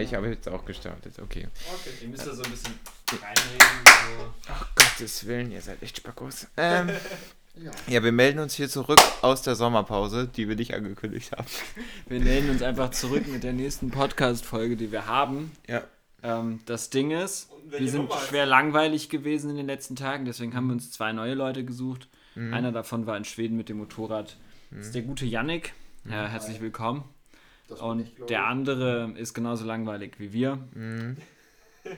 Ich habe jetzt auch gestartet, okay. Okay, ihr müsst da so ein bisschen reinreden. So. Ach Gottes Willen, ihr seid echt Spackos. Ähm, Ja. ja, wir melden uns hier zurück aus der Sommerpause, die wir nicht angekündigt haben. Wir melden uns einfach zurück mit der nächsten Podcast-Folge, die wir haben. Ja. Ähm, das Ding ist, wir sind Nummer schwer langweilig gewesen in den letzten Tagen, deswegen haben wir uns zwei neue Leute gesucht. Mhm. Einer davon war in Schweden mit dem Motorrad. Das ist der gute Yannick. Ja, herzlich willkommen. Das Und der andere ist genauso langweilig wie wir. Mhm.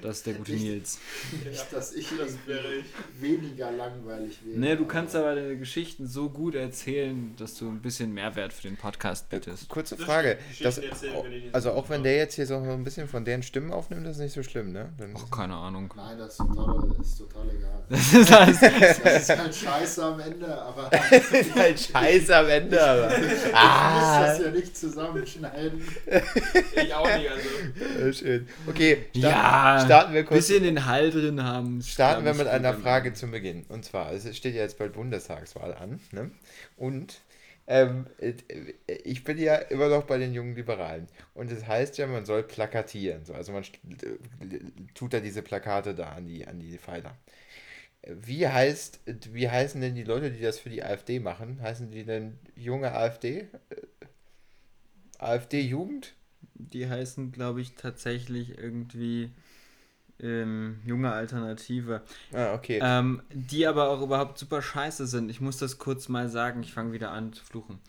Das ist der gute Nils. Nicht, dass ich Das wäre ich. weniger langweilig wäre. Ne, du kannst aber deine Geschichten so gut erzählen, dass du ein bisschen Mehrwert für den Podcast bittest. Kurze Das Frage. Das, also so auch wenn der jetzt hier so ein bisschen von deren Stimmen aufnimmt, das ist nicht so schlimm, ne? Dann Oh, keine Ahnung. Nein, das ist total, ist total egal. Das ist alles, Das ist halt scheiße am Ende, aber ist halt scheiße am Ende, aber. ich muss Ah, das ja nicht zusammenschneiden. Ich auch nicht, also. äh, schön. Okay, starten, Ja, starten wir kurz. bisschen den Hall drin haben. Starten wir mit einer Frage zum Beginn. Und zwar, es steht ja jetzt bald Bundestagswahl an. Ne? Und ähm, äh, ich bin ja immer noch bei den jungen Liberalen. Und es heißt ja, man soll plakatieren. So, also man äh, tut da diese Plakate da an die, an die Pfeiler. Wie, heißt, wie heißen denn die Leute, die das für die AfD machen? Heißen die denn junge AfD? Äh, AfD-Jugend? Die heißen, glaube ich, tatsächlich irgendwie ähm, junge Alternative. Ah, okay. Ähm, die aber auch überhaupt super scheiße sind. Ich muss das kurz mal sagen. Ich fange wieder an zu fluchen.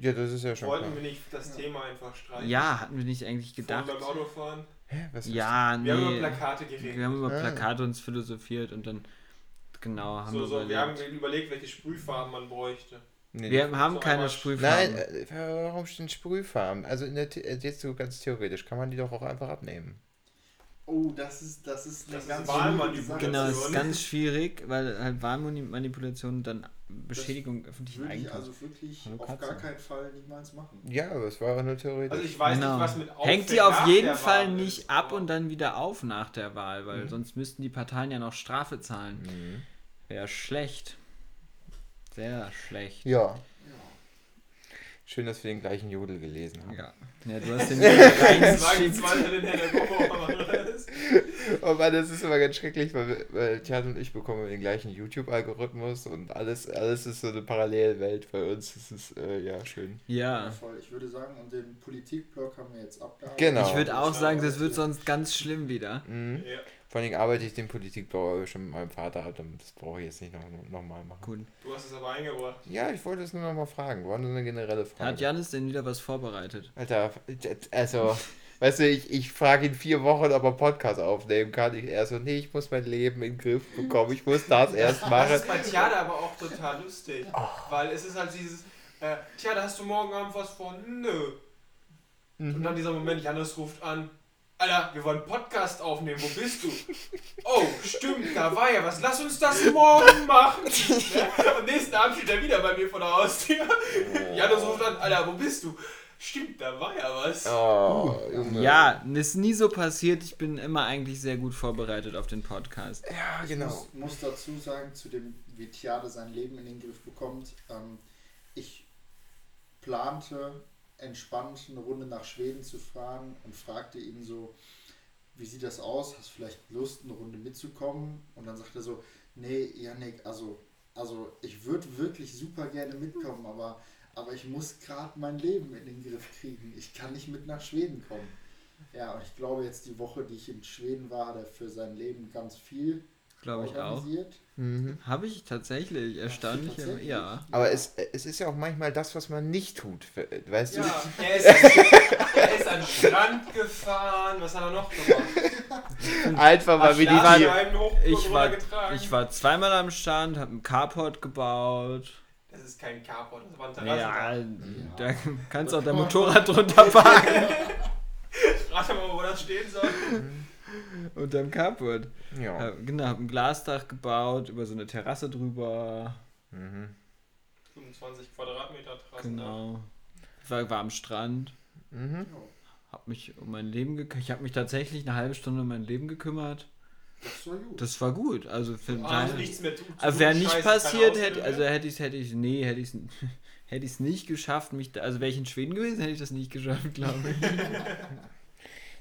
ja, das ist ja schon Wollten klar. wir nicht das Thema einfach streichen? Ja, hatten wir nicht eigentlich Gedacht. gedacht. beim Autofahren? Hä, was ist Ja, nee. Wir haben über Plakate geredet. Wir haben über Ah. Plakate uns philosophiert und dann genau haben so, wir so, wir haben überlegt. überlegt, welche Sprühfarben man bräuchte. Nee, Wir haben so keine Sprühfarben. Nein, äh, warum stehen Sprühfarben? Also in der äh, jetzt so ganz theoretisch kann man die doch auch einfach abnehmen. Oh, das ist, das ist eine Das ist ganz Wahlmanipulation. schwierige Sache. Genau, das ist ganz schwierig, weil halt Wahlmanipulation dann Beschädigung öffentlichen Würde ich Eigentums. also wirklich Hallo auf Katze. gar keinen Fall niemals machen. Ja, aber es war nur theoretisch. Also ich weiß Genau. nicht, was mit Hängt Aufwand die auf jeden Fall Wahl nicht ist, ab und dann wieder auf nach der Wahl, weil Mhm. sonst müssten die Parteien ja noch Strafe zahlen. Mhm. Wäre schlecht. Sehr schlecht. Ja. Schön, dass wir den gleichen Jodel gelesen haben. Ja, ja du hast den Oh Mann, das ist immer ganz schrecklich, weil, wir- weil Tjad und ich bekommen den gleichen YouTube-Algorithmus und alles, alles ist so eine Parallelwelt bei uns. Das ist äh, ja schön. Ja, Ja. voll. Ich würde sagen, und den Politikblock haben wir jetzt abgearbeitet. Genau. Ich würde auch sagen, das wird sonst ganz schlimm wieder. Mhm. Ja, Vor allem arbeite ich den Politikbau schon mit meinem Vater ab und das brauche ich jetzt nicht noch, noch mal machen. Gut. du hast es aber eingebracht. Ja, ich wollte es nur noch mal fragen. War nur eine generelle Frage. Hat Janis denn wieder was vorbereitet? Alter, also, weißt du, ich, ich frage ihn vier Wochen, ob er Podcast aufnehmen kann. Ich, er so, nee, ich muss mein Leben in den Griff bekommen. Ich muss das erst Das machen. ist bei Tjada aber auch total lustig. Weil es ist halt dieses, äh, Tjada, hast du morgen Abend was vor? Nö. Und Mhm. dann dieser Moment, Janis ruft an, Alter, wir wollen Podcast aufnehmen, wo bist du? Oh, stimmt, da war ja was, lass uns das morgen machen. Ne? Am nächsten Abend steht er wieder bei mir vor der Haustür. Janis ruft an, Alter, wo bist du? Stimmt, da war ja was. Oh. Ja, ist nie so passiert. Ich bin immer eigentlich sehr gut vorbereitet auf den Podcast. Ja, Ich genau. muss, muss dazu sagen, zu dem, wie Tiade sein Leben in den Griff bekommt, ähm, ich plante entspannt eine Runde nach Schweden zu fahren und fragte ihn so, wie sieht das aus? Hast du vielleicht Lust, eine Runde mitzukommen? Und dann sagt er so, nee, Yannick, also, also ich würde wirklich super gerne mitkommen, aber, aber ich muss gerade mein Leben in den Griff kriegen. Ich kann nicht mit nach Schweden kommen. Ja, und ich glaube jetzt die Woche, die ich in Schweden war, hat er für sein Leben ganz viel Glaube ich auch. Mhm. Habe ich tatsächlich. Erstaunlich. tatsächlich? Ja. Aber es, es ist ja auch manchmal das, was man nicht tut. Weißt Ja, du? er ist, er ist an den Strand gefahren, was hat er noch gemacht? Einfach mal wie die Ich war, ich war zweimal am Stand, habe einen Carport gebaut. Das ist kein Carport, das war ein Terrassen. Ja, da kannst auch dein Motorrad drunter parken. Rate mal, wo das stehen soll. Unterm Carport. Ja. Hab- Genau, hab ein Glasdach gebaut, über so eine Terrasse drüber. Mhm. 25 Quadratmeter Terrassen. Genau. Ich war, war am Strand. Mhm. Hab mich um mein Leben gekümmert. Ich habe mich tatsächlich eine halbe Stunde um mein Leben gekümmert. Das war gut. Das war gut. Also für Ah, also nichts mehr tun. Aber wäre nicht Scheiße, passiert, hätte, also hätte ich es, hätte ich, nee, hätte ich es, hätte ich es nicht geschafft, mich, da, also wäre ich in Schweden gewesen, hätte ich das nicht geschafft, glaube ich.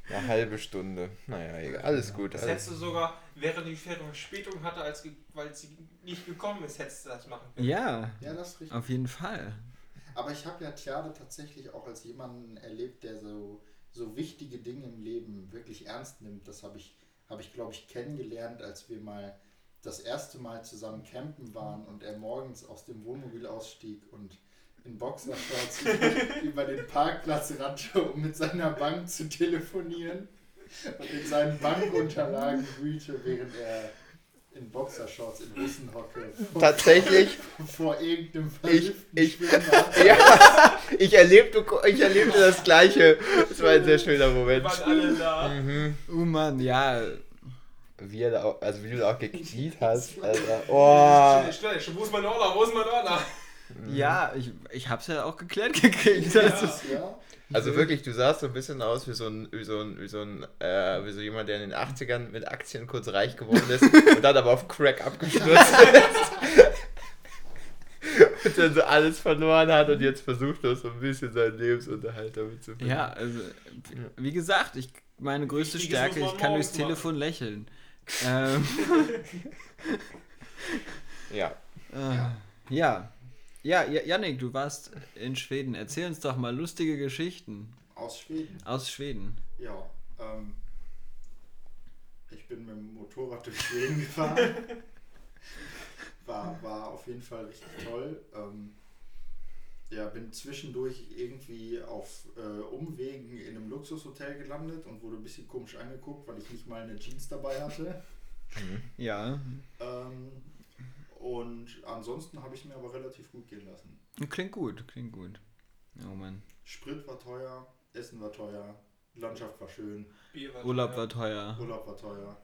Eine halbe Stunde. Naja, egal. Alles gut. Das Alles. hättest du sogar, während die Fähre Verspätung hatte, als weil sie nicht gekommen ist, hättest du das machen können. Ja, Ja, das ist richtig. auf jeden Fall. Aber ich habe ja Theater tatsächlich auch als jemanden erlebt, der so, so wichtige Dinge im Leben wirklich ernst nimmt. Das habe ich, habe ich glaube ich, kennengelernt, als wir mal das erste Mal zusammen campen waren und er morgens aus dem Wohnmobil ausstieg und in Boxershorts über, den Parkplatz rannte, um mit seiner Bank zu telefonieren und in seinen Bankunterlagen wühlte, während er in Boxershorts in Russenhocke vor, Tatsächlich, vor irgendeinem Ich- ich- ja, ich erlebte, ich erlebte das Gleiche. Das war ein sehr schöner Wir Moment. waren alle da. Mhm. Oh Mann, ja. Wie, er da auch, also wie du da auch gekniet hast, Alter. Oh. Schnell, schnell, wo ist mein Ordner? Wo ist mein Ordner? Ja, ich, ich hab's ja auch geklärt gekriegt. Ja. ist, Ja, Also wirklich, du sahst so ein bisschen aus wie so ein, wie so ein, wie so ein, äh, wie so jemand, der in den 80ern mit Aktien kurz reich geworden ist und dann aber auf Crack abgestürzt ist. und dann so alles verloren hat und jetzt versucht er so ein bisschen seinen Lebensunterhalt damit zu verdienen. ja, also, wie gesagt, ich, meine größte Wichtiges Stärke, ich kann durchs machen. Telefon lächeln. Ähm, Ja. äh, ja. Ja, Ja, Janik, du warst in Schweden. Erzähl uns doch mal lustige Geschichten aus Schweden. aus Schweden. Ja, ähm, ich bin mit dem Motorrad durch Schweden gefahren. War, war auf jeden Fall richtig toll. Ähm, ja, bin zwischendurch irgendwie auf äh, Umwegen in einem Luxushotel gelandet und wurde ein bisschen komisch angeguckt, weil ich nicht mal eine Jeans dabei hatte. Ja, Ähm, und ansonsten habe ich mir aber relativ gut gehen lassen. klingt gut, klingt gut. Oh Mann. Sprit war teuer, Essen war teuer, Landschaft war schön. Bier war Urlaub teuer. war teuer. Urlaub war teuer.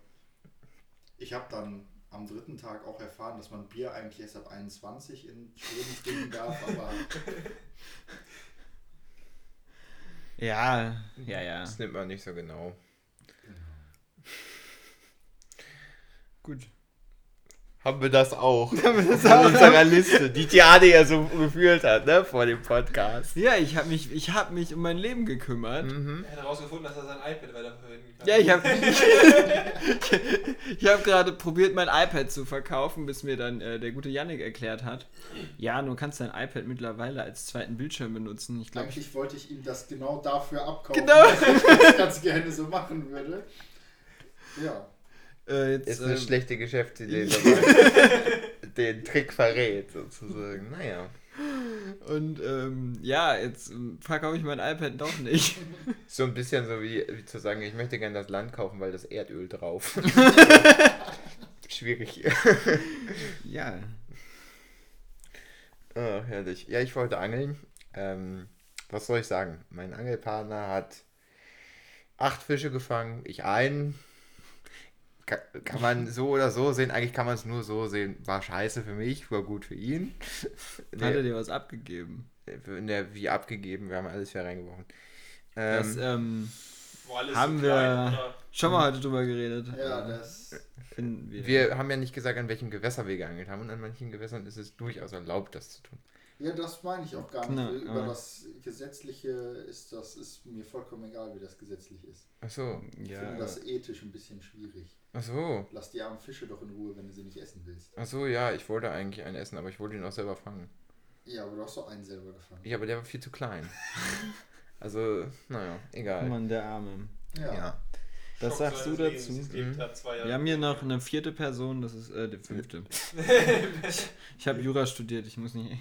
Ich habe dann am dritten Tag auch erfahren, dass man Bier eigentlich erst ab 21 in Schweden trinken darf, aber Ja, ja, ja. Das nimmt man nicht so genau. Gut. Haben wir das auch. Haben wir das in unserer Liste, die Tiade ja so gefühlt hat, ne, vor dem Podcast. Ja, ich habe mich, ich hab mich um mein Leben gekümmert. Mhm. Er hat herausgefunden, dass er sein iPad weiterverwenden kann. Ja, ich habe ich, ich hab gerade probiert, mein iPad zu verkaufen, bis mir dann äh, der gute Yannick erklärt hat. Ja, du kannst dein iPad mittlerweile als zweiten Bildschirm benutzen. Ich glaube, eigentlich wollte ich ihm das genau dafür abkaufen, Genau. dass ich das ganz gerne so machen würde. Ja, äh, jetzt, Ist eine ähm, schlechte Geschäftsidee, wenn den Trick verrät, sozusagen. Naja. Und ähm, ja, jetzt verkaufe ich mein iPad doch nicht. So ein bisschen so wie, wie zu sagen, ich möchte gerne das Land kaufen, weil das Erdöl drauf. Schwierig. ja. Ah, herrlich. Ja, ich wollte angeln. Ähm, was soll ich sagen? Mein Angelpartner hat acht Fische gefangen, ich einen. Kann, kann man so oder so sehen. Eigentlich kann man es nur so sehen. War scheiße für mich, war gut für ihn. Hat er dir was abgegeben? in der wie abgegeben, wir haben alles hier reingeworfen. Das Ähm, ähm, Wo alles Haben so wir- klein, oder? schon mal heute drüber geredet. ja, das. Finden wir. wir haben ja nicht gesagt, an welchem Gewässer wir geangelt haben. Und an manchen Gewässern ist es durchaus erlaubt, das zu tun. Ja, das meine ich auch gar nicht. Na, Über das Gesetzliche ist das ist mir vollkommen egal, wie das gesetzlich ist. Ach so. Ich ja, finde das ethisch ein bisschen schwierig. Ach so. Lass die armen Fische doch in Ruhe, wenn du sie nicht essen willst. Ach so, ja, ich wollte eigentlich einen essen, aber ich wollte ihn auch selber fangen. Ja, aber du hast doch einen selber gefangen. Ja, aber der war viel zu klein. Also, naja, egal. Mann, der Arme. Ja. Ja. Was sagst du dazu? Mhm. Wir haben hier noch eine vierte Person, das ist äh, die fünfte. Ich habe Jura studiert, ich muss nicht.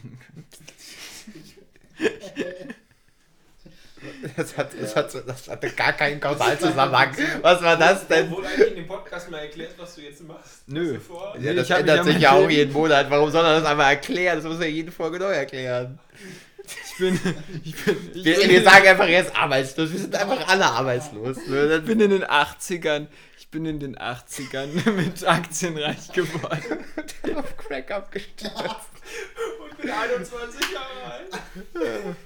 Das, hat, das, hat, das hatte gar keinen Kausalzusammenhang. Was war das denn? Wurde eigentlich in dem Podcast mal erklärt, was du jetzt machst? Nö. Ja, Nee, das ich ändert sich ja auch jeden Monat. Warum soll er das einmal erklären? Das muss er jede Folge neu erklären. Ich bin. Ich bin, ich Wir, bin, wir sagen einfach jetzt arbeitslos. Wir sind einfach alle arbeitslos. Ne? ich bin in den 80ern. Ich bin in den 80ern mit Aktien reich geworden. Dann auf Crack abgestürzt. Und bin 21 Jahre alt.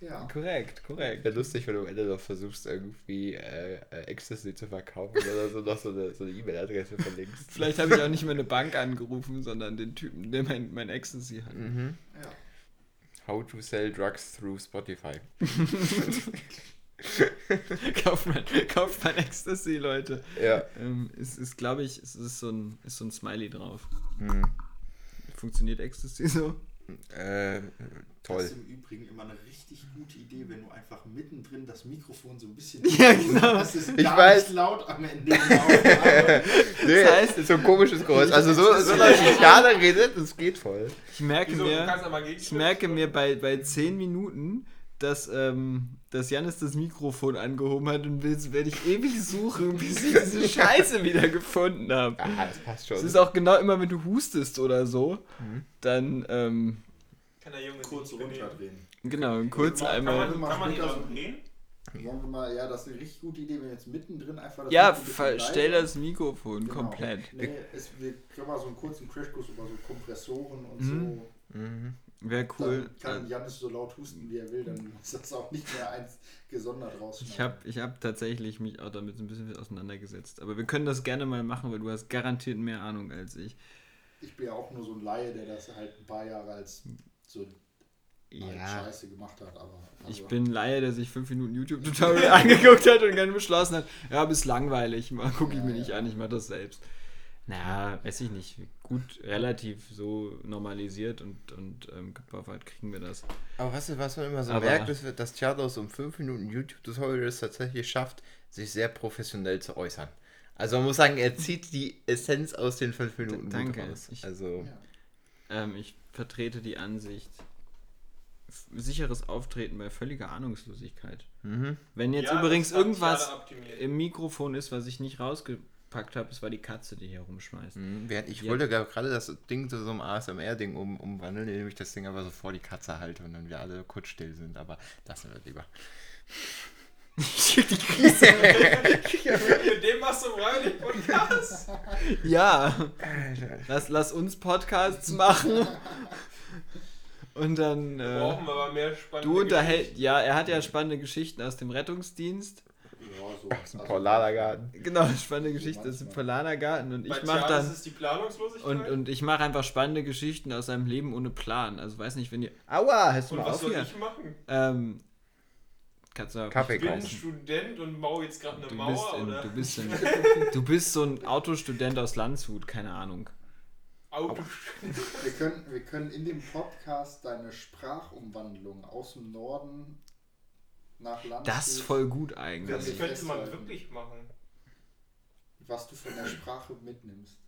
Ja. Korrekt, korrekt. Wäre lustig, wenn du am Ende noch versuchst, irgendwie äh, äh, Ecstasy zu verkaufen oder so noch so eine so E-Mail-Adresse verlinkst. Vielleicht habe ich auch nicht mehr eine Bank angerufen, sondern den Typen, der mein, mein Ecstasy hat. Mhm. How to sell drugs through Spotify. kauft, man, kauft man Ecstasy, Leute. Ja. Ähm, es ist, glaube ich, es ist so, ein, ist so ein Smiley drauf. Hm. Funktioniert Ecstasy so? Äh, Das toll. ist im Übrigen immer eine richtig gute Idee, wenn du einfach mittendrin das Mikrofon so ein bisschen. Ja, genau. Das ist Ich gar weiß. nicht laut am Ende. Aufnahme. Nee, Das heißt- so ein komisches Geräusch. Also so, so dass Jana redet, das geht voll. Ich merke Wieso? Mir, ich merke mir bei, bei 10 Minuten, dass, ähm, dass Janis das Mikrofon angehoben hat und jetzt werde ich ewig suchen, bis ich diese Scheiße wieder gefunden habe. Ah, das passt schon. Es ist auch genau immer, wenn du hustest oder so, Mhm. dann, ähm, Kann der Junge Kurz runterdrehen. genau, kurz Kann Kann einmal. man, kann man die Später da so- drehen? Wollen wir mal, ja, das ist eine richtig gute Idee, wenn wir jetzt mittendrin einfach das Ja, Mikro ein bisschen ver- stell das Mikrofon Genau. komplett. Nee, es, wir können mal so einen kurzen Crashkurs über so Kompressoren und Mhm. so. Mhm. Wäre cool. Dann kann Janis so laut husten, wie er will, dann muss das auch nicht mehr eins gesondert rausschneiden. Ich habe ich hab tatsächlich mich auch damit ein bisschen auseinandergesetzt. Aber wir können das gerne mal machen, weil du hast garantiert mehr Ahnung als ich. ich bin ja auch nur so ein Laie, der das halt ein paar Jahre als so Ja. Scheiße gemacht hat. Aber also, Ich bin ein Laie, der sich fünf Minuten YouTube-Tutorial angeguckt hat und dann beschlossen hat, ja, bist langweilig, mal gucke ich Ja, mir nicht ja. an, ich mach das selbst. Na, weiß ich nicht. Gut, relativ so normalisiert und, und ähm, gebuffert kriegen wir das. Aber was, was man immer so Aber- merkt, ist, dass Charlos um 5 Minuten YouTube-Tutorial es tatsächlich schafft, sich sehr professionell zu äußern. Also man muss sagen, er zieht die Essenz aus den 5 Minuten danke. raus. Ich- Also, Ja. Ähm, ich vertrete die Ansicht, sicheres Auftreten bei völliger Ahnungslosigkeit. mhm. Wenn jetzt Ja, übrigens irgendwas im Mikrofon ist, was ich nicht rausgepackt habe, es war die Katze, die hier rumschmeißt. Mhm. Ich wollte gar- gerade das Ding zu so einem ASMR-Ding um, umwandeln, indem ich das Ding aber so vor die Katze halte und dann wir alle kurz still sind. Aber lassen wir lieber. die Krise. Mit dem machst du freiwillig Podcast. Ja. Lass, lass uns Podcasts machen. Und dann. Äh, Brauchen wir aber mehr spannende du unterhältst. Ja, er hat ja spannende Geschichten aus dem Rettungsdienst. Ja, so. Aus dem Also- Paulanergarten. Genau, spannende Geschichten aus dem Polanergarten. Und Geschichten. ich Bei mach Charles dann. ist die Planungslosigkeit. Und, und ich mache einfach spannende Geschichten aus seinem Leben ohne Plan. Also weiß nicht, wenn ihr. Aua, hast du Und mal was auf soll hier? ich machen? Ähm. Kannst du Kaffee Ich bin kaufen. Student und baue jetzt gerade eine Du Mauer, bist, in, oder? du, bist in, du bist so ein Autostudent aus Landshut, keine Ahnung. Auto. Wir können, wir können in dem Podcast deine Sprachumwandlung aus dem Norden nach Land. Das ist voll gut eigentlich. Das ich könnte man wirklich machen. Was du von der Sprache mitnimmst.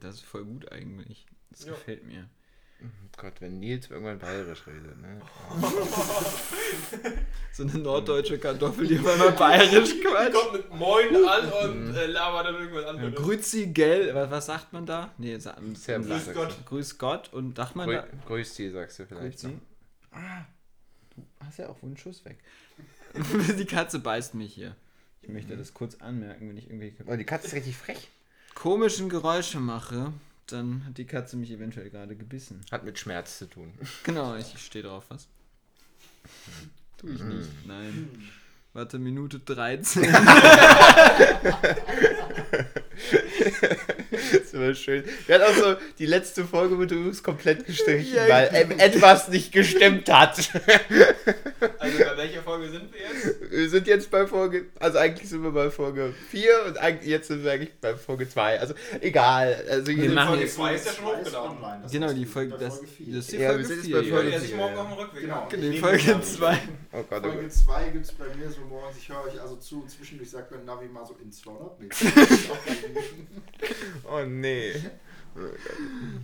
Das ist voll gut eigentlich. Das Ja. gefällt mir. Oh Gott, wenn Nils irgendwann bayerisch redet, ne? So eine norddeutsche Kartoffel, die auf einmal bayerisch Die quatscht. kommt mit Moin an und äh, labert dann irgendwas Ja, anderes. Grüezi, gell? Was, was sagt man da? Nee, sa- Servus. Grüß Gott. Grüß Gott und sagt man Grü da. Grüß die, sagst du vielleicht. Grüezi. noch. Ah, hast ja auch wohl einen Schuss weg. Die Katze beißt mich hier. Ich möchte das kurz anmerken, wenn ich irgendwie Oh, die Katze ist richtig frech. komischen Geräusche mache, dann hat die Katze mich eventuell gerade gebissen. Hat mit Schmerz zu tun. Genau, ich stehe drauf, was? Tue ich nicht, nein. Warte, Minute 13. Das war schön. Wir hatten auch so die letzte Folge mit uns komplett gestrichen, Ja, weil ähm, etwas nicht gestimmt hat. Also bei welcher Folge sind wir jetzt? Wir sind jetzt bei Folge, also eigentlich sind wir bei Folge 4 und eigentlich, jetzt sind wir eigentlich bei Folge 2. Also egal. Also Wir machen Folge jetzt- zwei ist ja schon hochgeladen. online. Das genau, die wir Folge, bei das, Folge vier. das ist die Ja, wir Folge sind jetzt 4. bei Die Folge hört sich vier, morgen ja. auf dem Rückweg Genau. an. Die Folge wir an. 2. Oh Gott, oh Folge Gott. 2 gibt es bei mir so morgens, ich höre euch also zu und zwischendurch sagt mein Navi mal so in 200 Meter. Oh nee.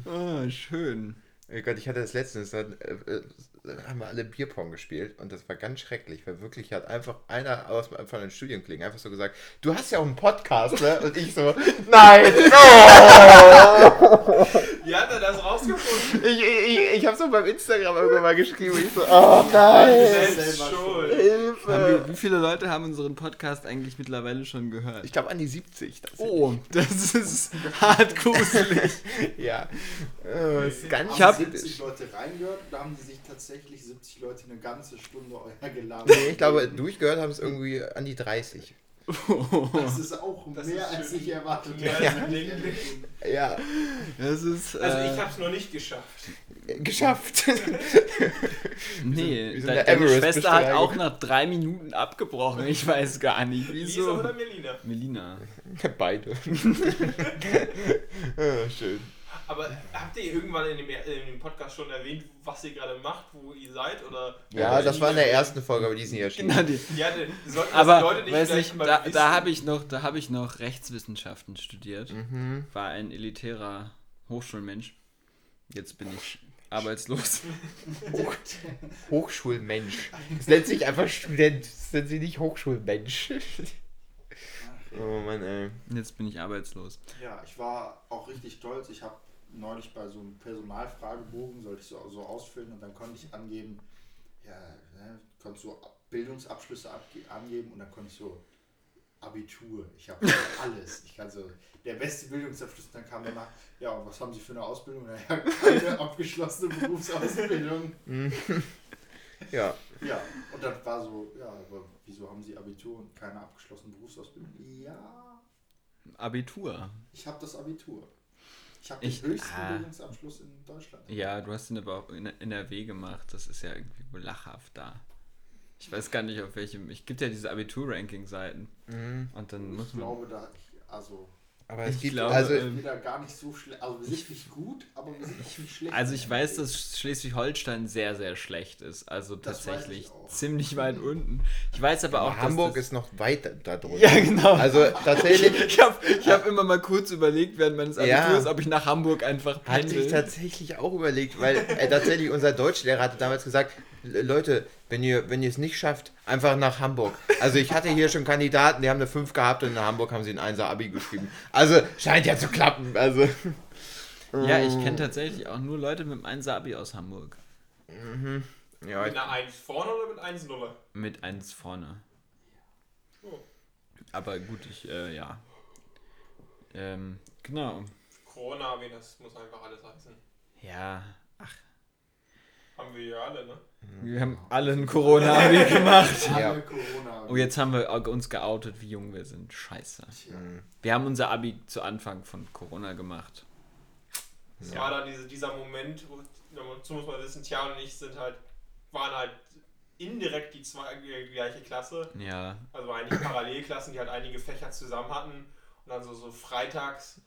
Ah, schön. Oh Gott, ich hatte das letztens, äh, äh, haben wir alle Bierpong gespielt und das war ganz schrecklich, weil wirklich hat einfach einer aus von den Studienkollegen einfach so gesagt, du hast ja auch einen Podcast, ne? Und ich so, nein! Oh! Wie hat er das rausgefunden? Ich, ich, ich habe so beim Instagram irgendwann mal geschrieben, ich so, oh nein! Selbst schuld. Hilfe! wie viele Leute haben unseren Podcast eigentlich mittlerweile schon gehört? Ich glaube an die 70. tatsächlich. oh, das ist hart gruselig. Ja. Oh, ist ganz haben 70 Leute reingehört oder haben die sich tatsächlich 70 Leute eine ganze Stunde euer gelabert? Nee, ich glaube, durchgehört haben es irgendwie an die 30. Das ist auch Das mehr ist als ich erwartet hätte. gelegentlich. Ja, Das ist. Also äh, ich hab's noch nicht geschafft. geschafft. Nee, de- der deine Schwester hat auch nach drei Minuten abgebrochen. Ich weiß gar nicht, Lisa wieso. oder Melina? Melina. Beide. ja, schön. Aber habt ihr irgendwann in dem, in dem Podcast schon erwähnt, was ihr gerade macht, wo ihr seid? Oder Ja, das war in der ersten Folge, aber die ist nicht erschienen. Genau, die. Ja, die- sollten das Aber die Leute nicht weiß nicht, mal da, wissen? da habe ich noch, da habe ich noch Rechtswissenschaften studiert. Mhm. War ein elitärer Hochschulmensch. Jetzt bin ich arbeitslos. Hochschulmensch. Das nennt sich einfach Student. Das nennt sich nicht Hochschulmensch. oh Mann, ey. Jetzt bin ich arbeitslos. Ja, ich war auch richtig stolz. Ich habe neulich bei so einem Personalfragebogen, sollte ich so, so ausfüllen und dann konnte ich angeben, ja, ne, konntest so Bildungsabschlüsse angeben und dann konnte ich so Abitur. Ich habe alles. Ich kann so der beste Bildungsabschluss. Und dann kam danach, ja, und was haben Sie für eine Ausbildung? Naja, keine abgeschlossene Berufsausbildung. Ja. Ja, und dann war so, ja, aber wieso haben Sie Abitur und keine abgeschlossene Berufsausbildung? Ja, Abitur. ich habe das Abitur. Ich habe den Ich- höchsten ah. Bildungsabschluss in Deutschland. Ja, du hast ihn aber auch in NRW gemacht. Das ist ja irgendwie wohl lachhaft da. Ich weiß gar nicht, auf welchem. Ich gibt ja diese Abitur-Ranking-Seiten. Mhm. Und dann Ich muss man. glaube, da, ich, also, Aber es Ich gibt, glaube, also, ähm, wir da gar nicht so schlecht. Also, wir sind nicht gut, aber wir sind auch nicht schlecht. Also ich weiß, dass Schleswig-Holstein sehr, sehr schlecht ist. Also Das tatsächlich ziemlich weit unten. Ich weiß aber auch, aber Hamburg dass ist noch weit da drunter. Ja, genau. Also tatsächlich Ich habe ich hab immer mal kurz überlegt während meines Ja. Abiturs, ob ich nach Hamburg einfach hatte ich pendel. tatsächlich auch überlegt, weil äh, tatsächlich unser Deutschlehrer hatte damals gesagt, "Le- Leute, wenn ihr, wenn ihr es nicht schafft, einfach nach Hamburg. Also ich hatte hier schon Kandidaten, die haben eine 5 gehabt und in Hamburg haben sie ein 1er Abi geschrieben. Also scheint ja zu klappen. Also. Ja, ich kenne tatsächlich auch nur Leute mit einem 1er Abi aus Hamburg. Ja, Mit einer 1 vorne oder mit 1 0 Mit 1 vorne. Oh. Aber gut, ich, äh, ja. Ähm, genau. Corona, wie das muss einfach alles heißen. Ja, ach, Haben wir ja alle, ne? Wir haben alle ein Corona-Abi gemacht. Ja. Corona. Oh, jetzt haben wir uns geoutet, wie jung wir sind. Scheiße. Tja. Wir haben unser Abi zu Anfang von Corona gemacht. Es Ja. war dann diese, dieser Moment, wo, dazu muss man wissen, Tja und ich sind halt, waren halt indirekt die zwei die gleiche Klasse. Ja, Also eigentlich Parallelklassen, die halt einige Fächer zusammen hatten. Und dann so, so freitags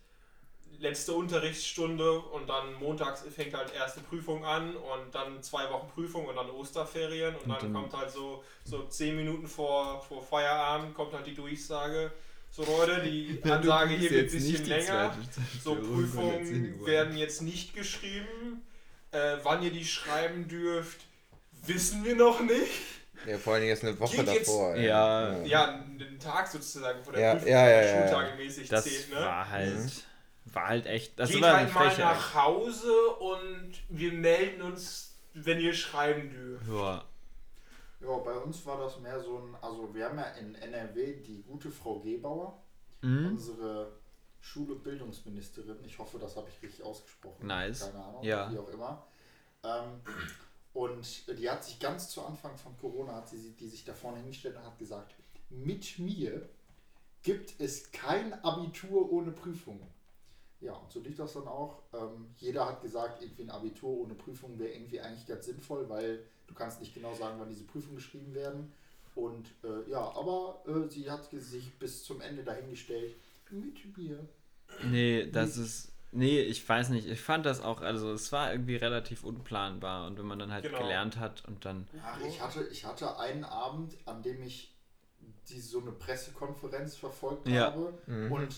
letzte Unterrichtsstunde und dann montags fängt halt erste Prüfung an und dann zwei Wochen Prüfung und dann Osterferien und, Und dann, dann- kommt halt so, so zehn Minuten vor, vor Feierabend kommt halt die Durchsage. So Leute, die Ansage hier wird ein bisschen länger. So Prüfungen werden jetzt nicht geschrieben. Äh, wann ihr die schreiben dürft, wissen wir noch nicht. ja, vor Dingen jetzt eine Woche Geht jetzt- davor. ey. Ja. Ja, einen Tag sozusagen vor der Ja, Prüfung, ja, der ja, ja. Schultage mäßig Das zählt. Ne? war halt, war halt echt, das Geht war halt mal nach Hause und wir melden uns, wenn ihr schreiben dürft. Ja, Ja, bei uns war das mehr so ein, also wir haben ja in NRW die gute Frau Gebauer, Mhm. unsere Schule Bildungsministerin. Ich hoffe, das habe ich richtig ausgesprochen. Nice. Keine Ahnung, Ja. wie auch immer. Ähm, und die hat sich ganz zu Anfang von Corona, hat sie die sich da vorne hingestellt und hat gesagt, mit mir gibt es kein Abitur ohne Prüfungen. Ja, und so lief das dann auch. Ähm, jeder hat gesagt, irgendwie ein Abitur ohne Prüfung wäre irgendwie eigentlich ganz sinnvoll, weil du kannst nicht genau sagen, wann diese Prüfungen geschrieben werden. Und äh, ja, aber äh, sie hat sich bis zum Ende dahingestellt, mit mir. nee, das ist, nee, ich weiß nicht, ich fand das auch, also es war irgendwie relativ unplanbar und wenn man dann halt Genau. gelernt hat und dann, Ach, ich hatte, ich hatte einen Abend, an dem ich die, so eine Pressekonferenz verfolgt Ja. habe Mhm. und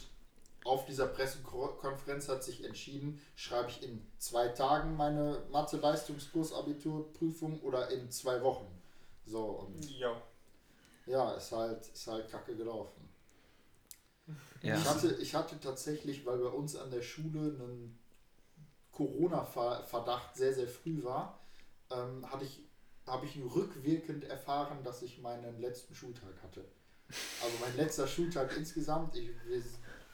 auf dieser Pressekonferenz hat sich entschieden, schreibe ich in zwei Tagen meine Mathe-Leistungskurs-Abiturprüfung oder in zwei Wochen. So, und Ja. ja, ist halt, ist halt kacke gelaufen. ja, Ich, hatte, ich hatte tatsächlich, weil bei uns an der Schule ein Corona-Verdacht sehr, sehr früh war, ähm, hatte ich, habe ich nur rückwirkend erfahren, dass ich meinen letzten Schultag hatte. Also mein letzter Schultag insgesamt, ich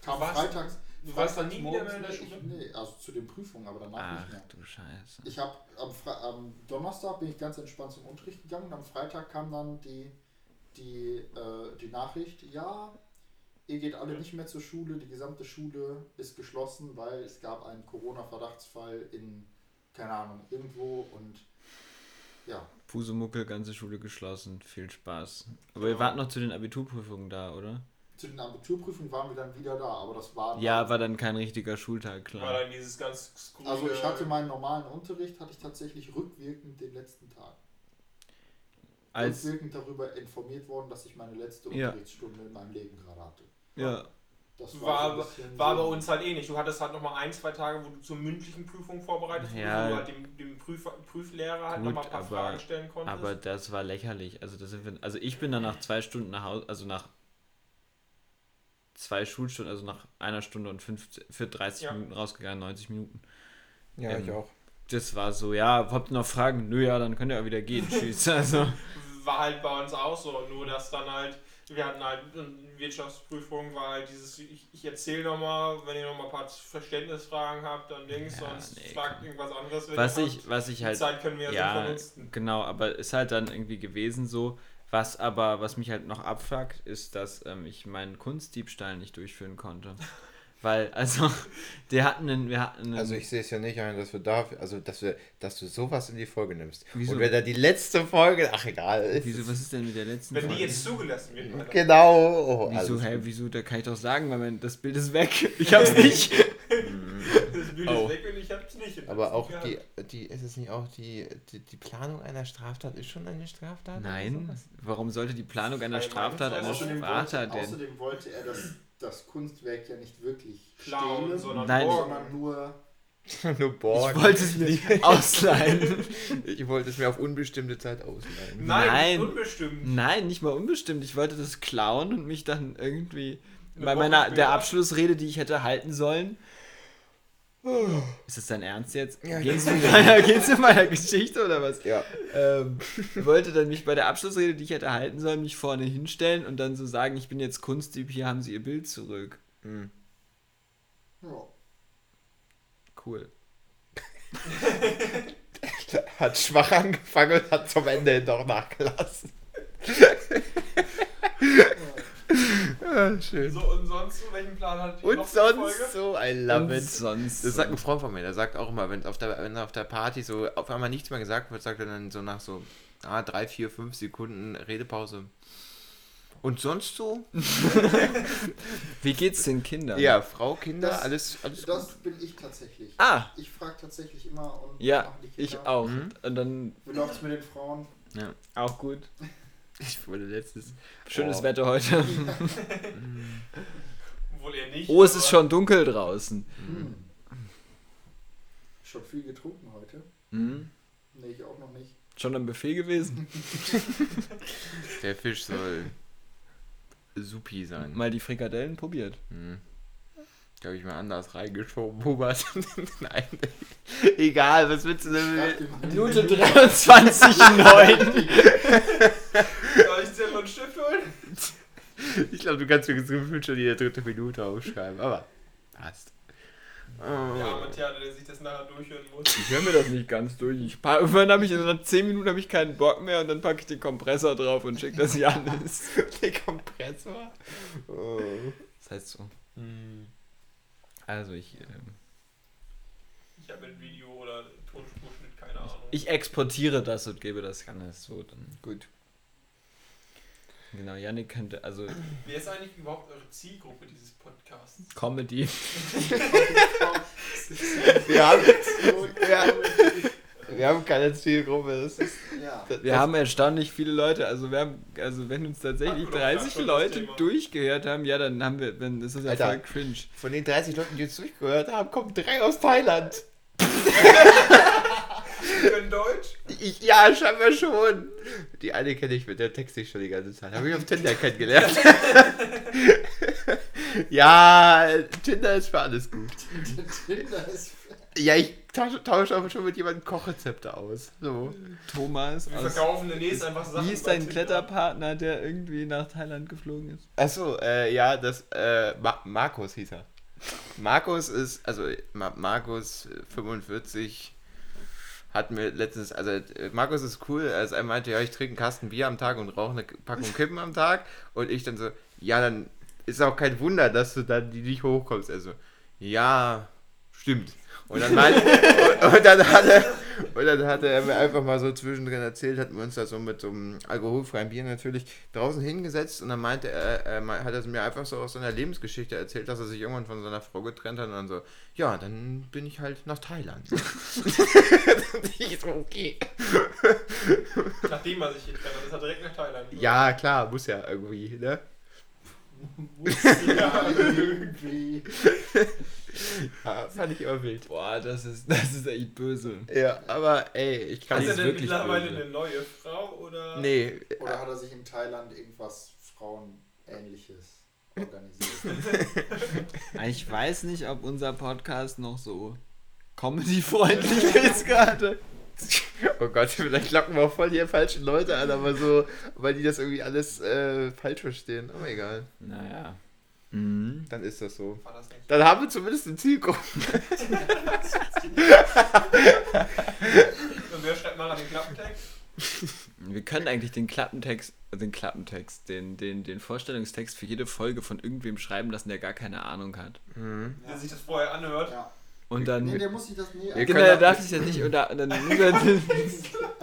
kam warst- freitags. du warst dann nie wieder mehr in der Schule? Nee, also zu den Prüfungen, aber danach ach nicht mehr. du Scheiße. Ich habe am, am Donnerstag bin ich ganz entspannt zum Unterricht gegangen und am Freitag kam dann die die, äh, die Nachricht, ja, ihr geht alle nicht mehr zur Schule, die gesamte Schule ist geschlossen, weil es gab einen Corona-Verdachtsfall in, keine Ahnung, irgendwo und ja, Pusemuckel, ganze Schule geschlossen. Viel Spaß. Aber ihr wart noch zu den Abiturprüfungen da, oder? Zu den Abiturprüfungen waren wir dann wieder da, aber das war Ja, war dann kein richtiger Schultag, War klar. dann dieses ganz skurrile- Also ich hatte meinen normalen Unterricht, hatte ich tatsächlich rückwirkend den letzten Tag. Als, rückwirkend darüber informiert worden, dass ich meine letzte Ja. Unterrichtsstunde in meinem Leben gerade hatte. ja, Das War, so ein bisschen war bei so- uns halt ähnlich. Du hattest halt nochmal ein, zwei Tage, wo du zur mündlichen Prüfung vorbereitet wurdest, Ja. wo du halt dem, dem Prüf, Prüflehrer halt nochmal ein paar aber- Fragen stellen konntest. aber das war lächerlich. Also, das sind wir, also ich bin dann nach zwei Stunden nach Hause, also nach zwei Schulstunden, also nach einer Stunde und 15, für 30 Ja. Minuten rausgegangen, 90 Minuten. Ja, Ähm, ich auch. Das war so, ja, habt ihr noch Fragen? Nö, ja, dann könnt ihr auch wieder gehen. Tschüss. Also, war halt bei uns auch so, nur dass dann halt, wir hatten halt eine Wirtschaftsprüfung, war halt dieses, ich, ich erzähle nochmal, wenn ihr nochmal ein paar Verständnisfragen habt, dann Dings, Ja, sonst nee, fragt komm. irgendwas anderes. wenn was ich, was ich Die halt Zeit können wir ja, Ja, so vernutzen. genau, aber ist halt dann irgendwie gewesen so. Was aber, was mich halt noch abfuckt, ist, dass ähm, ich meinen Kunstdiebstahl nicht durchführen konnte. Weil, also, der hatten einen, wir hatten einen, Also ich sehe es ja nicht ein, dass wir dafür, also dass wir, dass du sowas in die Folge nimmst. Wieso? Und wenn da die letzte Folge, ach egal. ist wieso, was ist denn mit der letzten Wenn die Folge? jetzt zugelassen wird. Genau. Oh, Wieso, hä, wieso, da kann ich doch sagen, weil mein, das Bild ist weg. Ich hab's nicht. Bild Oh. ist weg und ich hab's nicht. Ich Aber auch nicht die, die, ist es nicht auch die, die, die Planung einer Straftat ist schon eine Straftat? Nein, warum sollte die Planung einer Straftat eine Straftat wollte, denn? außerdem wollte er das, das Kunstwerk ja nicht wirklich Klauen, stehlen, sondern Nein. sondern nur Nur borgen. Ich wollte es mir ausleihen. Ich wollte es mir auf unbestimmte Zeit ausleihen. Nein, Nein. unbestimmt. Nein, nicht mal unbestimmt. Ich wollte das klauen und mich dann irgendwie bei meiner der Abschlussrede, die ich hätte halten sollen. Ist das dein Ernst jetzt? Ja, Geht's in meiner, geht's in meiner Geschichte oder was? Ja. Ähm, wollte dann mich bei der Abschlussrede, die ich hätte halten sollen, mich vorne hinstellen und dann so sagen, ich bin jetzt Kunstdieb, hier haben Sie Ihr Bild zurück. Hm. ja, Cool. Hat schwach angefangen und hat zum Ende hin doch nachgelassen. ah, schön. So, und sonst, welchen Plan Und für die Folge? sonst so, I love Und it. sonst. Das sagt ein Freund von mir, der sagt auch immer, wenn auf der, wenn auf der Party so auf einmal nichts mehr gesagt wird, sagt er dann so nach so ah, drei, vier, fünf Sekunden Redepause. Und sonst so? Wie geht's den Kindern? Ja, Frau, Kinder, Das- alles, alles das bin ich tatsächlich. Ah, Ich frage tatsächlich immer und ja, machen die Kinder, ich auch. Mhm. Und dann Wie läuft's mit den Frauen? ja, auch gut. Ich wurde letztes. Schönes Oh. Wetter heute. Obwohl ihr nicht. Oh, es ist schon dunkel draußen. Hm. Schon viel getrunken heute? Mhm. Nee, ich auch noch nicht. Schon am Buffet gewesen? Der Fisch soll supi sein. Mal die Frikadellen probiert. Hm. Glaube ich mal anders reingeschoben, Hubert. Nein. Egal, was willst du denn? Minute 23,9. Einen Stift holen? Ich glaube, du kannst mir gefühlt schon die dritte Minute aufschreiben, aber passt. Oh. Ja, Matthias, der sich das nachher durchhören muss. Ich höre mir das nicht ganz durch. Ich Irgendwann habe ich in 10 Minuten habe ich keinen Bock mehr und dann packe ich den Kompressor drauf und schicke das Janis. Der Kompressor. Oh. Das heißt so. Hm. Also ich, ähm, Ich habe ein Video oder Tonspurschnitt, keine Ahnung. ich exportiere das und gebe das Janis so. Dann. Gut. Genau, Janik könnte, also Wer ist eigentlich überhaupt eure Zielgruppe dieses Podcasts? Comedy. Wir haben, wir, wir haben keine Zielgruppe. Das ist, Ja. das, Wir haben erstaunlich viele Leute, also wir haben, also wenn uns tatsächlich Hatten wir doch 30 schon das Leute durchgehört haben, ja, dann haben wir, dann ist das ja Alter. voll cringe. Von den 30 Leuten, die uns durchgehört haben, kommen drei aus Thailand. Deutsch? Ich, ja, scheinbar schon. Die eine kenne ich mit der texte ich schon die ganze Zeit. Habe ich auf Tinder kennengelernt. ja, Tinder ist für alles gut. Tinder ist. Ja, ich tausche, tausche aber schon mit jemandem Kochrezepte aus. So. Thomas Wir aus, verkaufen demnächst einfach Sachen. wie ist dein. Kletterpartner, der irgendwie nach Thailand geflogen ist? Achso, äh, ja, das, äh, Ma Markus hieß er. Markus ist, also Ma Markus, äh, 45, hatten wir letztens, also äh, Markus ist cool, als er meinte, ja, ich trinke einen Kasten Bier am Tag und rauche eine Packung Kippen am Tag. Und ich dann so, ja, dann ist auch kein Wunder, dass du dann nicht hochkommst. Also, ja, stimmt. Und dann, meinte, und, und, dann hat er, und dann hat er mir einfach mal so zwischendrin erzählt, hatten wir uns da so mit so einem alkoholfreien Bier natürlich draußen hingesetzt und dann meinte er, er hat er mir einfach so aus seiner Lebensgeschichte erzählt, dass er sich irgendwann von seiner Frau getrennt hat und dann so, ja, dann bin ich halt nach Thailand. ich so, okay. Nachdem er sich getrennt hat, ist er direkt nach Thailand. Ja, klar, muss ja irgendwie, ne? ja, irgendwie. Ja, fand ich immer wild. Boah, das ist, das ist echt böse. Ja, aber ey, ich kann Hat er ist denn wirklich mittlerweile böse. eine neue Frau oder? Nee, Oder hat er sich in Thailand irgendwas Frauenähnliches organisiert? Ich weiß nicht, ob unser Podcast noch so comedy-freundlich ist gerade. Oh Gott, vielleicht locken wir auch voll die falschen Leute an, aber so, weil die das irgendwie alles äh, falsch verstehen. Aber egal, Naja. Mhm. dann ist das so. Das? Dann haben wir zumindest eine Zielgruppe. Und wer schreibt mal an den Klappentext? Wir können eigentlich den Klappentext, äh, den Klappentext, den, den, den Vorstellungstext für jede Folge von irgendwem schreiben lassen, der gar keine Ahnung hat. Der sich das vorher anhört. Ja. Und dann. Nee, der muss sich das nie Wir genau, der darf sich ja nicht unter. Dann,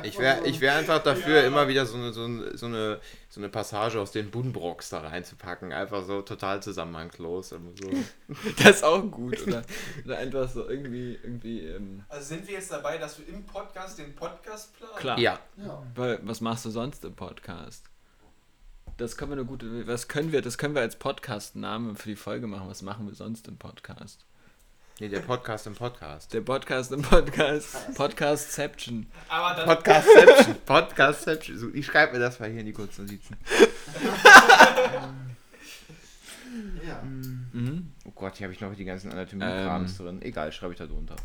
Ich wäre ich wär einfach dafür, immer wieder so eine, so, eine, so, eine, so eine Passage aus den Bunbrocks da reinzupacken. Einfach so total zusammenhangslos. So. das ist auch gut, oder? Oder einfach so irgendwie, irgendwie, ähm, Also sind wir jetzt dabei, dass wir im Podcast den Podcast planen? klar. Ja, Ja. Weil, was machst du sonst im Podcast? Das können wir eine gute, was können wir, das können wir als Podcast-Namen für die Folge machen. Was machen wir sonst im Podcast? Nee, der Podcast im Podcast. Der Podcast im Podcast. Podcastception. Aber dann Podcastception. Podcastception. So, ich schreibe mir das mal hier in die Kurznotizen. ja. Mhm. Oh Gott, hier habe ich noch die ganzen Anatomie-Krams Ähm. drin. Egal, schreibe ich da drunter.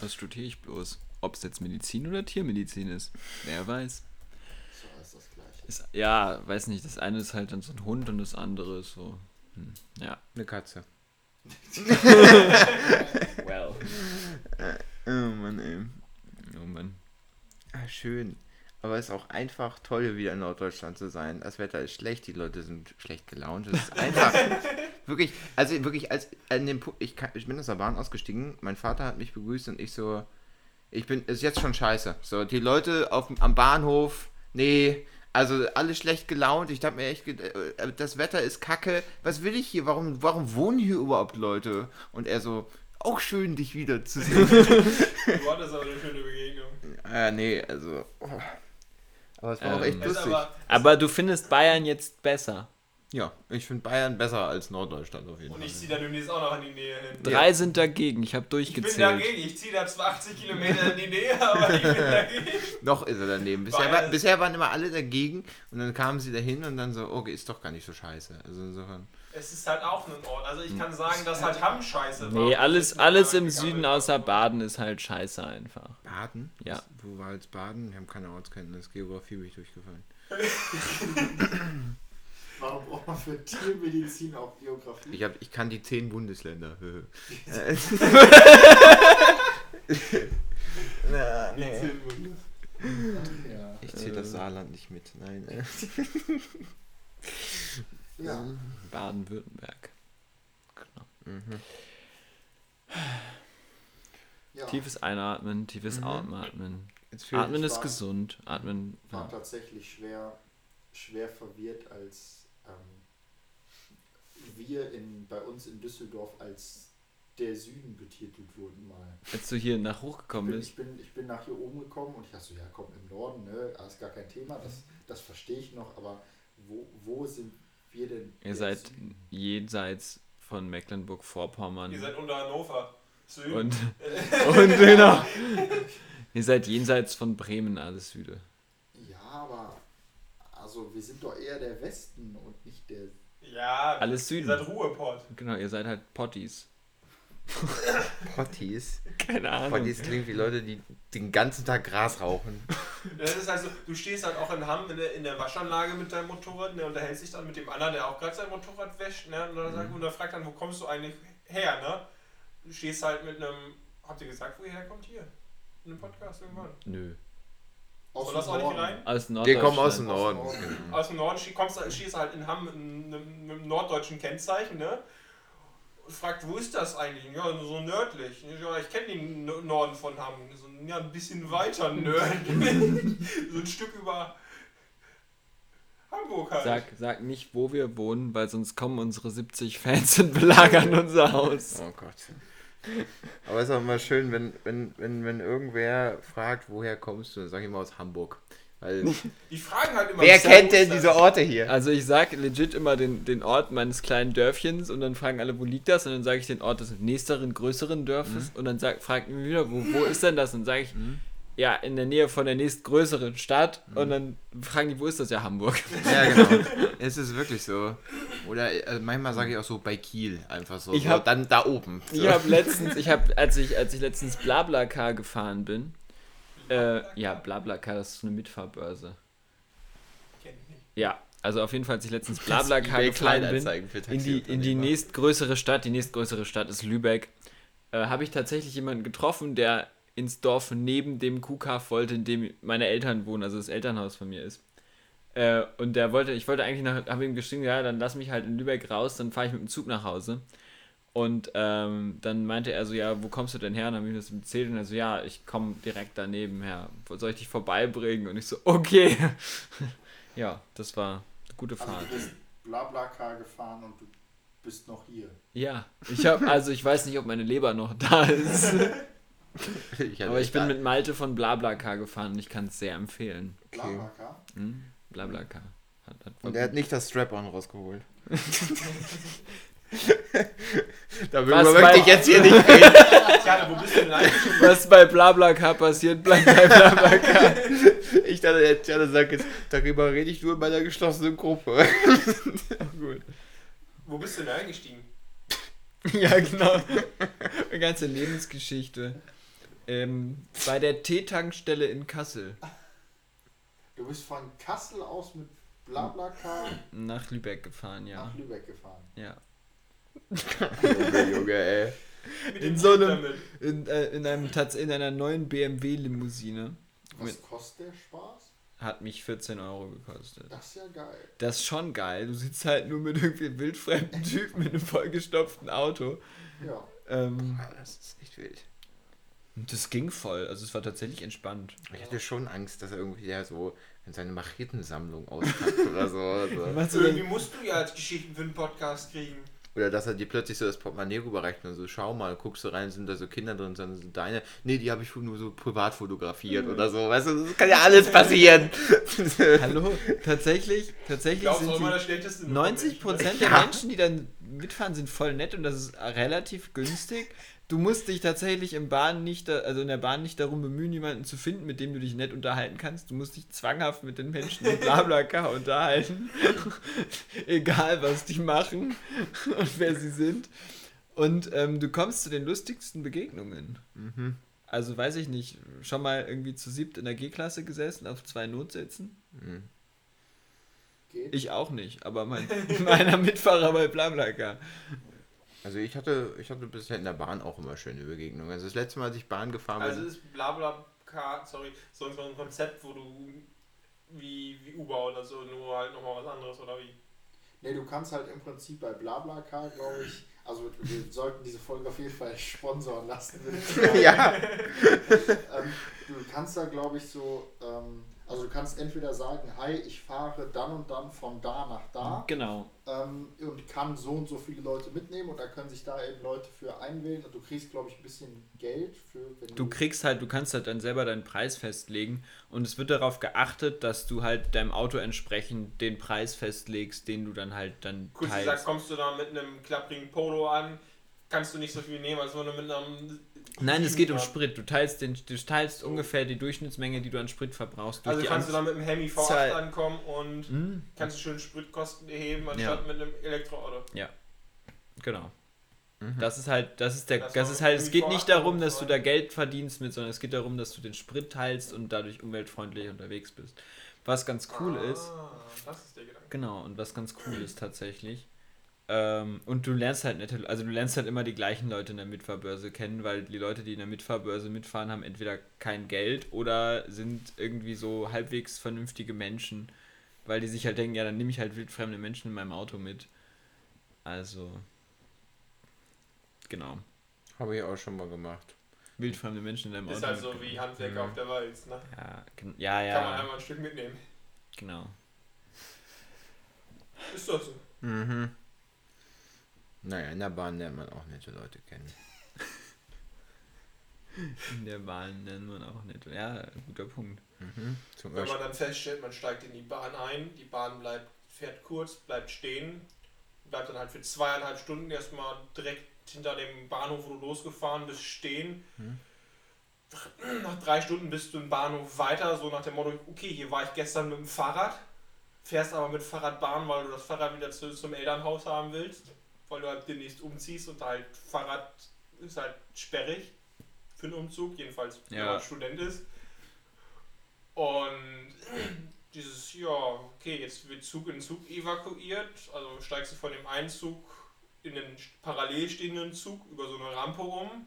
Was studiere ich bloß? Ob es jetzt Medizin oder Tiermedizin ist? Wer weiß. So ist das gleiche. Ist, ja, weiß nicht. Das eine ist halt dann so ein Hund und das andere ist so. Hm, ja. Eine Katze. Well. Oh Mann, ey. Oh Mann. Ah, schön. Aber es ist auch einfach toll, wieder in Norddeutschland zu sein. Das Wetter ist schlecht, die Leute sind schlecht gelaunt. Es ist einfach. wirklich, also wirklich, als an dem ich, kann, ich bin aus der Bahn ausgestiegen, mein Vater hat mich begrüßt und ich so, ich bin, ist jetzt schon scheiße. So, die Leute auf, am Bahnhof, nee, also alle schlecht gelaunt. Ich dachte mir echt, ge- äh, das Wetter ist kacke. Was will ich hier? Warum, warum wohnen hier überhaupt Leute? Und er so, auch schön, dich wiederzusehen. du hattest aber eine schöne Begegnung. Ah, nee, also. oh. Aber es war auch echt Ähm, lustig. aber, Aber du findest Bayern jetzt besser. Ja, ich finde Bayern besser als Norddeutschland auf jeden und Fall. ich ziehe da demnächst auch noch in die Nähe hin. Drei sind dagegen. Ich habe Ich bin durchgezählt. dagegen, ich ziehe da zwar 80 Kilometer in die Nähe, aber ich bin dagegen. Noch ist er daneben. Bisher, war, bisher waren immer alle dagegen und dann kamen sie dahin und dann so, okay, ist doch gar nicht so scheiße. Also insofern. Es ist halt auch ein Ort. Also ich kann sagen, dass halt Hamm scheiße war. Nee, alles, alles im Süden außer Baden ist halt scheiße einfach. Baden? Ja. Wo war jetzt Baden? Wir haben keine Ortskenntnis. Geografie bin ich durchgefallen. Warum braucht man für Tiermedizin auch Geografie? Ich, hab, ich kann die zehn Bundesländer. Na, nee. ja. Ich zähle das Saarland nicht mit. Nein. ja. Baden-Württemberg. Genau. Mhm. ja. Tiefes Einatmen, tiefes Mhm. Atmen ich ist war- gesund. Atmen. war Ja. tatsächlich schwer, schwer verwirrt, als ähm, wir in, bei uns in Düsseldorf als der Süden betitelt wurden mal. Als du hier nach hochgekommen bist. ich, bin, ich bin nach hier oben gekommen und ich dachte so, ja komm, im Norden, ne, das ist gar kein Thema, das, das verstehe ich noch, aber wo, wo sind wir denn? Ihr seid jenseits von Mecklenburg-Vorpommern. Ihr seid unter Hannover. Süden. Und, und genau. Ihr seid jenseits von Bremen, alles Süde. Ja, aber also wir sind doch eher der Westen und nicht der... ja, Alles ihr Süden. seid Ruheport. Genau, ihr seid halt Potties. Potties. Keine Ahnung. Potties klingt wie Leute, die den ganzen Tag Gras rauchen. Das ist also, du stehst halt auch in Hamm in der, in der Waschanlage mit deinem Motorrad, ne, unterhältst dich dann mit dem anderen, der auch gerade sein Motorrad wäscht, ne, und dann, sagt, und dann fragt dann, wo kommst du eigentlich her, ne? Du stehst halt mit einem, habt ihr gesagt, wo ihr herkommt? Hier. in dem Podcast irgendwann? Nö. Aus Soll dem das auch nicht Norden. rein? Aus Wir kommen aus dem. Norden. Aus dem Norden. Aus dem Norden kommst, schießt halt in Hamm mit einem, norddeutschen Kennzeichen, ne? Und fragt, wo ist das eigentlich? Ja, so nördlich. Ja, ich kenne den Norden von Hamm. So, ja, ein bisschen weiter nördlich. so ein Stück über Hamburg halt. Sag, sag nicht, wo wir wohnen, weil sonst kommen unsere 70 Fans und belagern unser Haus. Oh Gott. Aber es ist auch immer schön, wenn, wenn, wenn, wenn irgendwer fragt, woher kommst du, dann sag ich immer aus Hamburg. Weil, Die fragen halt immer. wer kennt denn diese Orte hier? Also ich sag legit immer den, den Ort meines kleinen Dörfchens und dann fragen alle, wo liegt das? Und dann sage ich den Ort des nächsteren, größeren Dorfes und dann sag, fragt mich wieder, wo, wo ist denn das? Und sage ich, ja, in der Nähe von der nächstgrößeren Stadt. Und dann fragen die, wo ist das? Ja, Hamburg. Ja, genau. es ist wirklich so. Oder äh, manchmal sage ich auch so bei Kiel einfach so. Ich so hab- dann da oben. So. Ich habe letztens, ich habe, als ich, als ich letztens Blablacar gefahren bin, äh, ja, Blablacar, das ist eine Mitfahrbörse. Kenn ich nicht. Ja, also auf jeden Fall, als ich letztens Blablacar gefahren bin, in die, in die nächstgrößere Stadt, die nächstgrößere Stadt ist Lübeck, äh, habe ich tatsächlich jemanden getroffen, der ins Dorf neben dem Kuhkaff wollte, in dem meine Eltern wohnen, also das Elternhaus von mir ist. Äh, und der wollte, ich wollte eigentlich nach, habe ihm geschrieben, ja, dann lass mich halt in Lübeck raus, dann fahre ich mit dem Zug nach Hause. Und ähm, dann meinte er so, ja, wo kommst du denn her? Und dann habe ich ihm das erzählt und er so, ja, ich komme direkt daneben her. Soll ich dich vorbeibringen? Und ich so, okay. ja, das war eine gute Also Fahrt. du bist Blablacar gefahren und du bist noch hier. Ja, ich habe, also ich weiß nicht, ob meine Leber noch da ist. Ich Aber ich bin mit Malte von Blablacar gefahren und ich kann es sehr empfehlen. Blablacar? Hm? Blablacar. Hat, hat Und er hat nicht das Strap-on rausgeholt. Darüber Was möchte bei- ich jetzt hier nicht reden. Tja, wo bist du denn? Was bei Blablacar passiert, bleibt bei Blablacar. Ich dachte, der Tjana sagt jetzt, darüber rede ich nur in meiner geschlossenen Gruppe. Gut. Wo bist du denn eingestiegen? Ja, genau. Eine ganze Lebensgeschichte. Ähm, bei der T-Tankstelle in Kassel. Du bist von Kassel aus mit Blablacar Nach Lübeck gefahren, ja. nach Lübeck gefahren. ja. Junge, Junge, ey. Mit In so einem-. In, äh, in, einem, Tats- in einer neuen BMW-Limousine. Was kostet der Spaß? Hat mich 14 Euro gekostet. Das ist ja geil. Das ist schon geil. Du sitzt halt nur mit irgendwie wildfremden Typen in einem vollgestopften Auto. Ja. Ähm, Ah, Das ist echt wild. Und das ging voll. Also es war tatsächlich entspannt. Ich hatte schon Angst, dass er irgendwie ja so in seine Machetensammlung auspackt oder so. so. Machst du Irgendwie denn, musst du ja als Geschichten für einen Podcast kriegen. Oder dass er dir plötzlich so das Portemonnaie rüberreicht und so, schau mal, guckst du rein, sind da so Kinder drin, sind das deine. Nee, die habe ich nur so privat fotografiert oder so. Weißt du, das kann ja alles passieren. hallo? Tatsächlich, Ich tatsächlich glaube, sind auch immer die das schlechteste. 90 Prozent der Menschen, die dann mitfahren, sind voll nett und das ist relativ günstig. Du musst dich tatsächlich im Bahn nicht, also in der Bahn nicht darum bemühen, jemanden zu finden, mit dem du dich nett unterhalten kannst. Du musst dich zwanghaft mit den Menschen in Blablacar unterhalten. Egal, was die machen und wer sie sind. Und ähm, du kommst zu den lustigsten Begegnungen. Mhm. Also weiß ich nicht, schon mal irgendwie zu siebt in der G-Klasse gesessen, auf zwei Notsitzen? Mhm. Ich auch nicht, aber mein, meiner Mitfahrer bei Blablacar. Also ich hatte, ich hatte bisher in der Bahn auch immer schöne Begegnungen. Also das letzte Mal, als ich Bahn gefahren bin. Also ist Blablacar, sorry, so ein Konzept, wo du wie, wie Uber oder so, nur halt nochmal was anderes oder wie? Nee, du kannst halt im Prinzip bei Blablacar, glaube ich, also wir sollten diese Folge auf jeden Fall sponsoren lassen. ja. ähm, du kannst da, glaube ich, so, ähm, also du kannst entweder sagen, hi, ich fahre dann und dann von da nach da Genau. ähm, und kann so und so viele Leute mitnehmen und da können sich da eben Leute für einwählen und du kriegst, glaube ich, ein bisschen Geld für, wenn Du kriegst halt, du kannst halt dann selber deinen Preis festlegen und es wird darauf geachtet, dass du halt deinem Auto entsprechend den Preis festlegst, den du dann halt dann Kurz teilst. gesagt, kommst du da mit einem klapprigen Polo an, kannst du nicht so viel nehmen, als wenn du mit einem. Nein, es geht um Ja. Sprit. Du teilst, den, du teilst ungefähr die Durchschnittsmenge, die du an Sprit verbrauchst. durch Also kannst du da Anz- mit einem Hemi V8 Zahl- ankommen und Hm, kannst du schön Spritkosten erheben, anstatt mit einem Elektroauto. genau. Mhm. Das ist halt, das ist der, Das das ist halt, es geht nicht darum, dass du da Geld verdienst mit, sondern es geht darum, dass du den Sprit teilst und dadurch umweltfreundlich unterwegs bist. Was ganz cool ah, ist, Das ist der Gedanke. genau, und was ganz cool ist tatsächlich, Ähm, und du lernst halt nette, also du lernst halt immer die gleichen Leute in der Mitfahrbörse kennen, weil die Leute, die in der Mitfahrbörse mitfahren, haben entweder kein Geld oder sind irgendwie so halbwegs vernünftige Menschen, weil die sich halt denken, ja, dann nehme ich halt wildfremde Menschen in meinem Auto mit. Also, genau. Habe ich auch schon mal gemacht. Wildfremde Menschen in deinem Auto. Ist halt so wie Handwerker Mhm. auf der Walz, ne? Ja, gen- ja, Kann man ja, einmal ein Stück mitnehmen. genau. Ist doch so. Mhm. Naja, in der Bahn lernt man auch nette Leute kennen. In der Bahn nennt man auch nicht. Ja, guter Punkt. Mhm. Zum Wenn man Beispiel. dann feststellt, man steigt in die Bahn ein, die Bahn bleibt, fährt kurz, bleibt stehen, bleibt dann halt für zweieinhalb Stunden erstmal direkt hinter dem Bahnhof, wo du losgefahren bist, stehen. Hm. Nach drei Stunden bist du im Bahnhof weiter, so nach dem Motto, okay, hier war ich gestern mit dem Fahrrad, fährst aber mit Fahrradbahn, weil du das Fahrrad wieder zu, zum Elternhaus haben willst, weil du halt demnächst umziehst und halt Fahrrad ist halt sperrig für einen Umzug, jedenfalls wenn Ja. man Student ist. Und dieses, ja, okay, jetzt wird Zug in Zug evakuiert, also steigst du von dem einen Zug in den parallel stehenden Zug über so eine Rampe um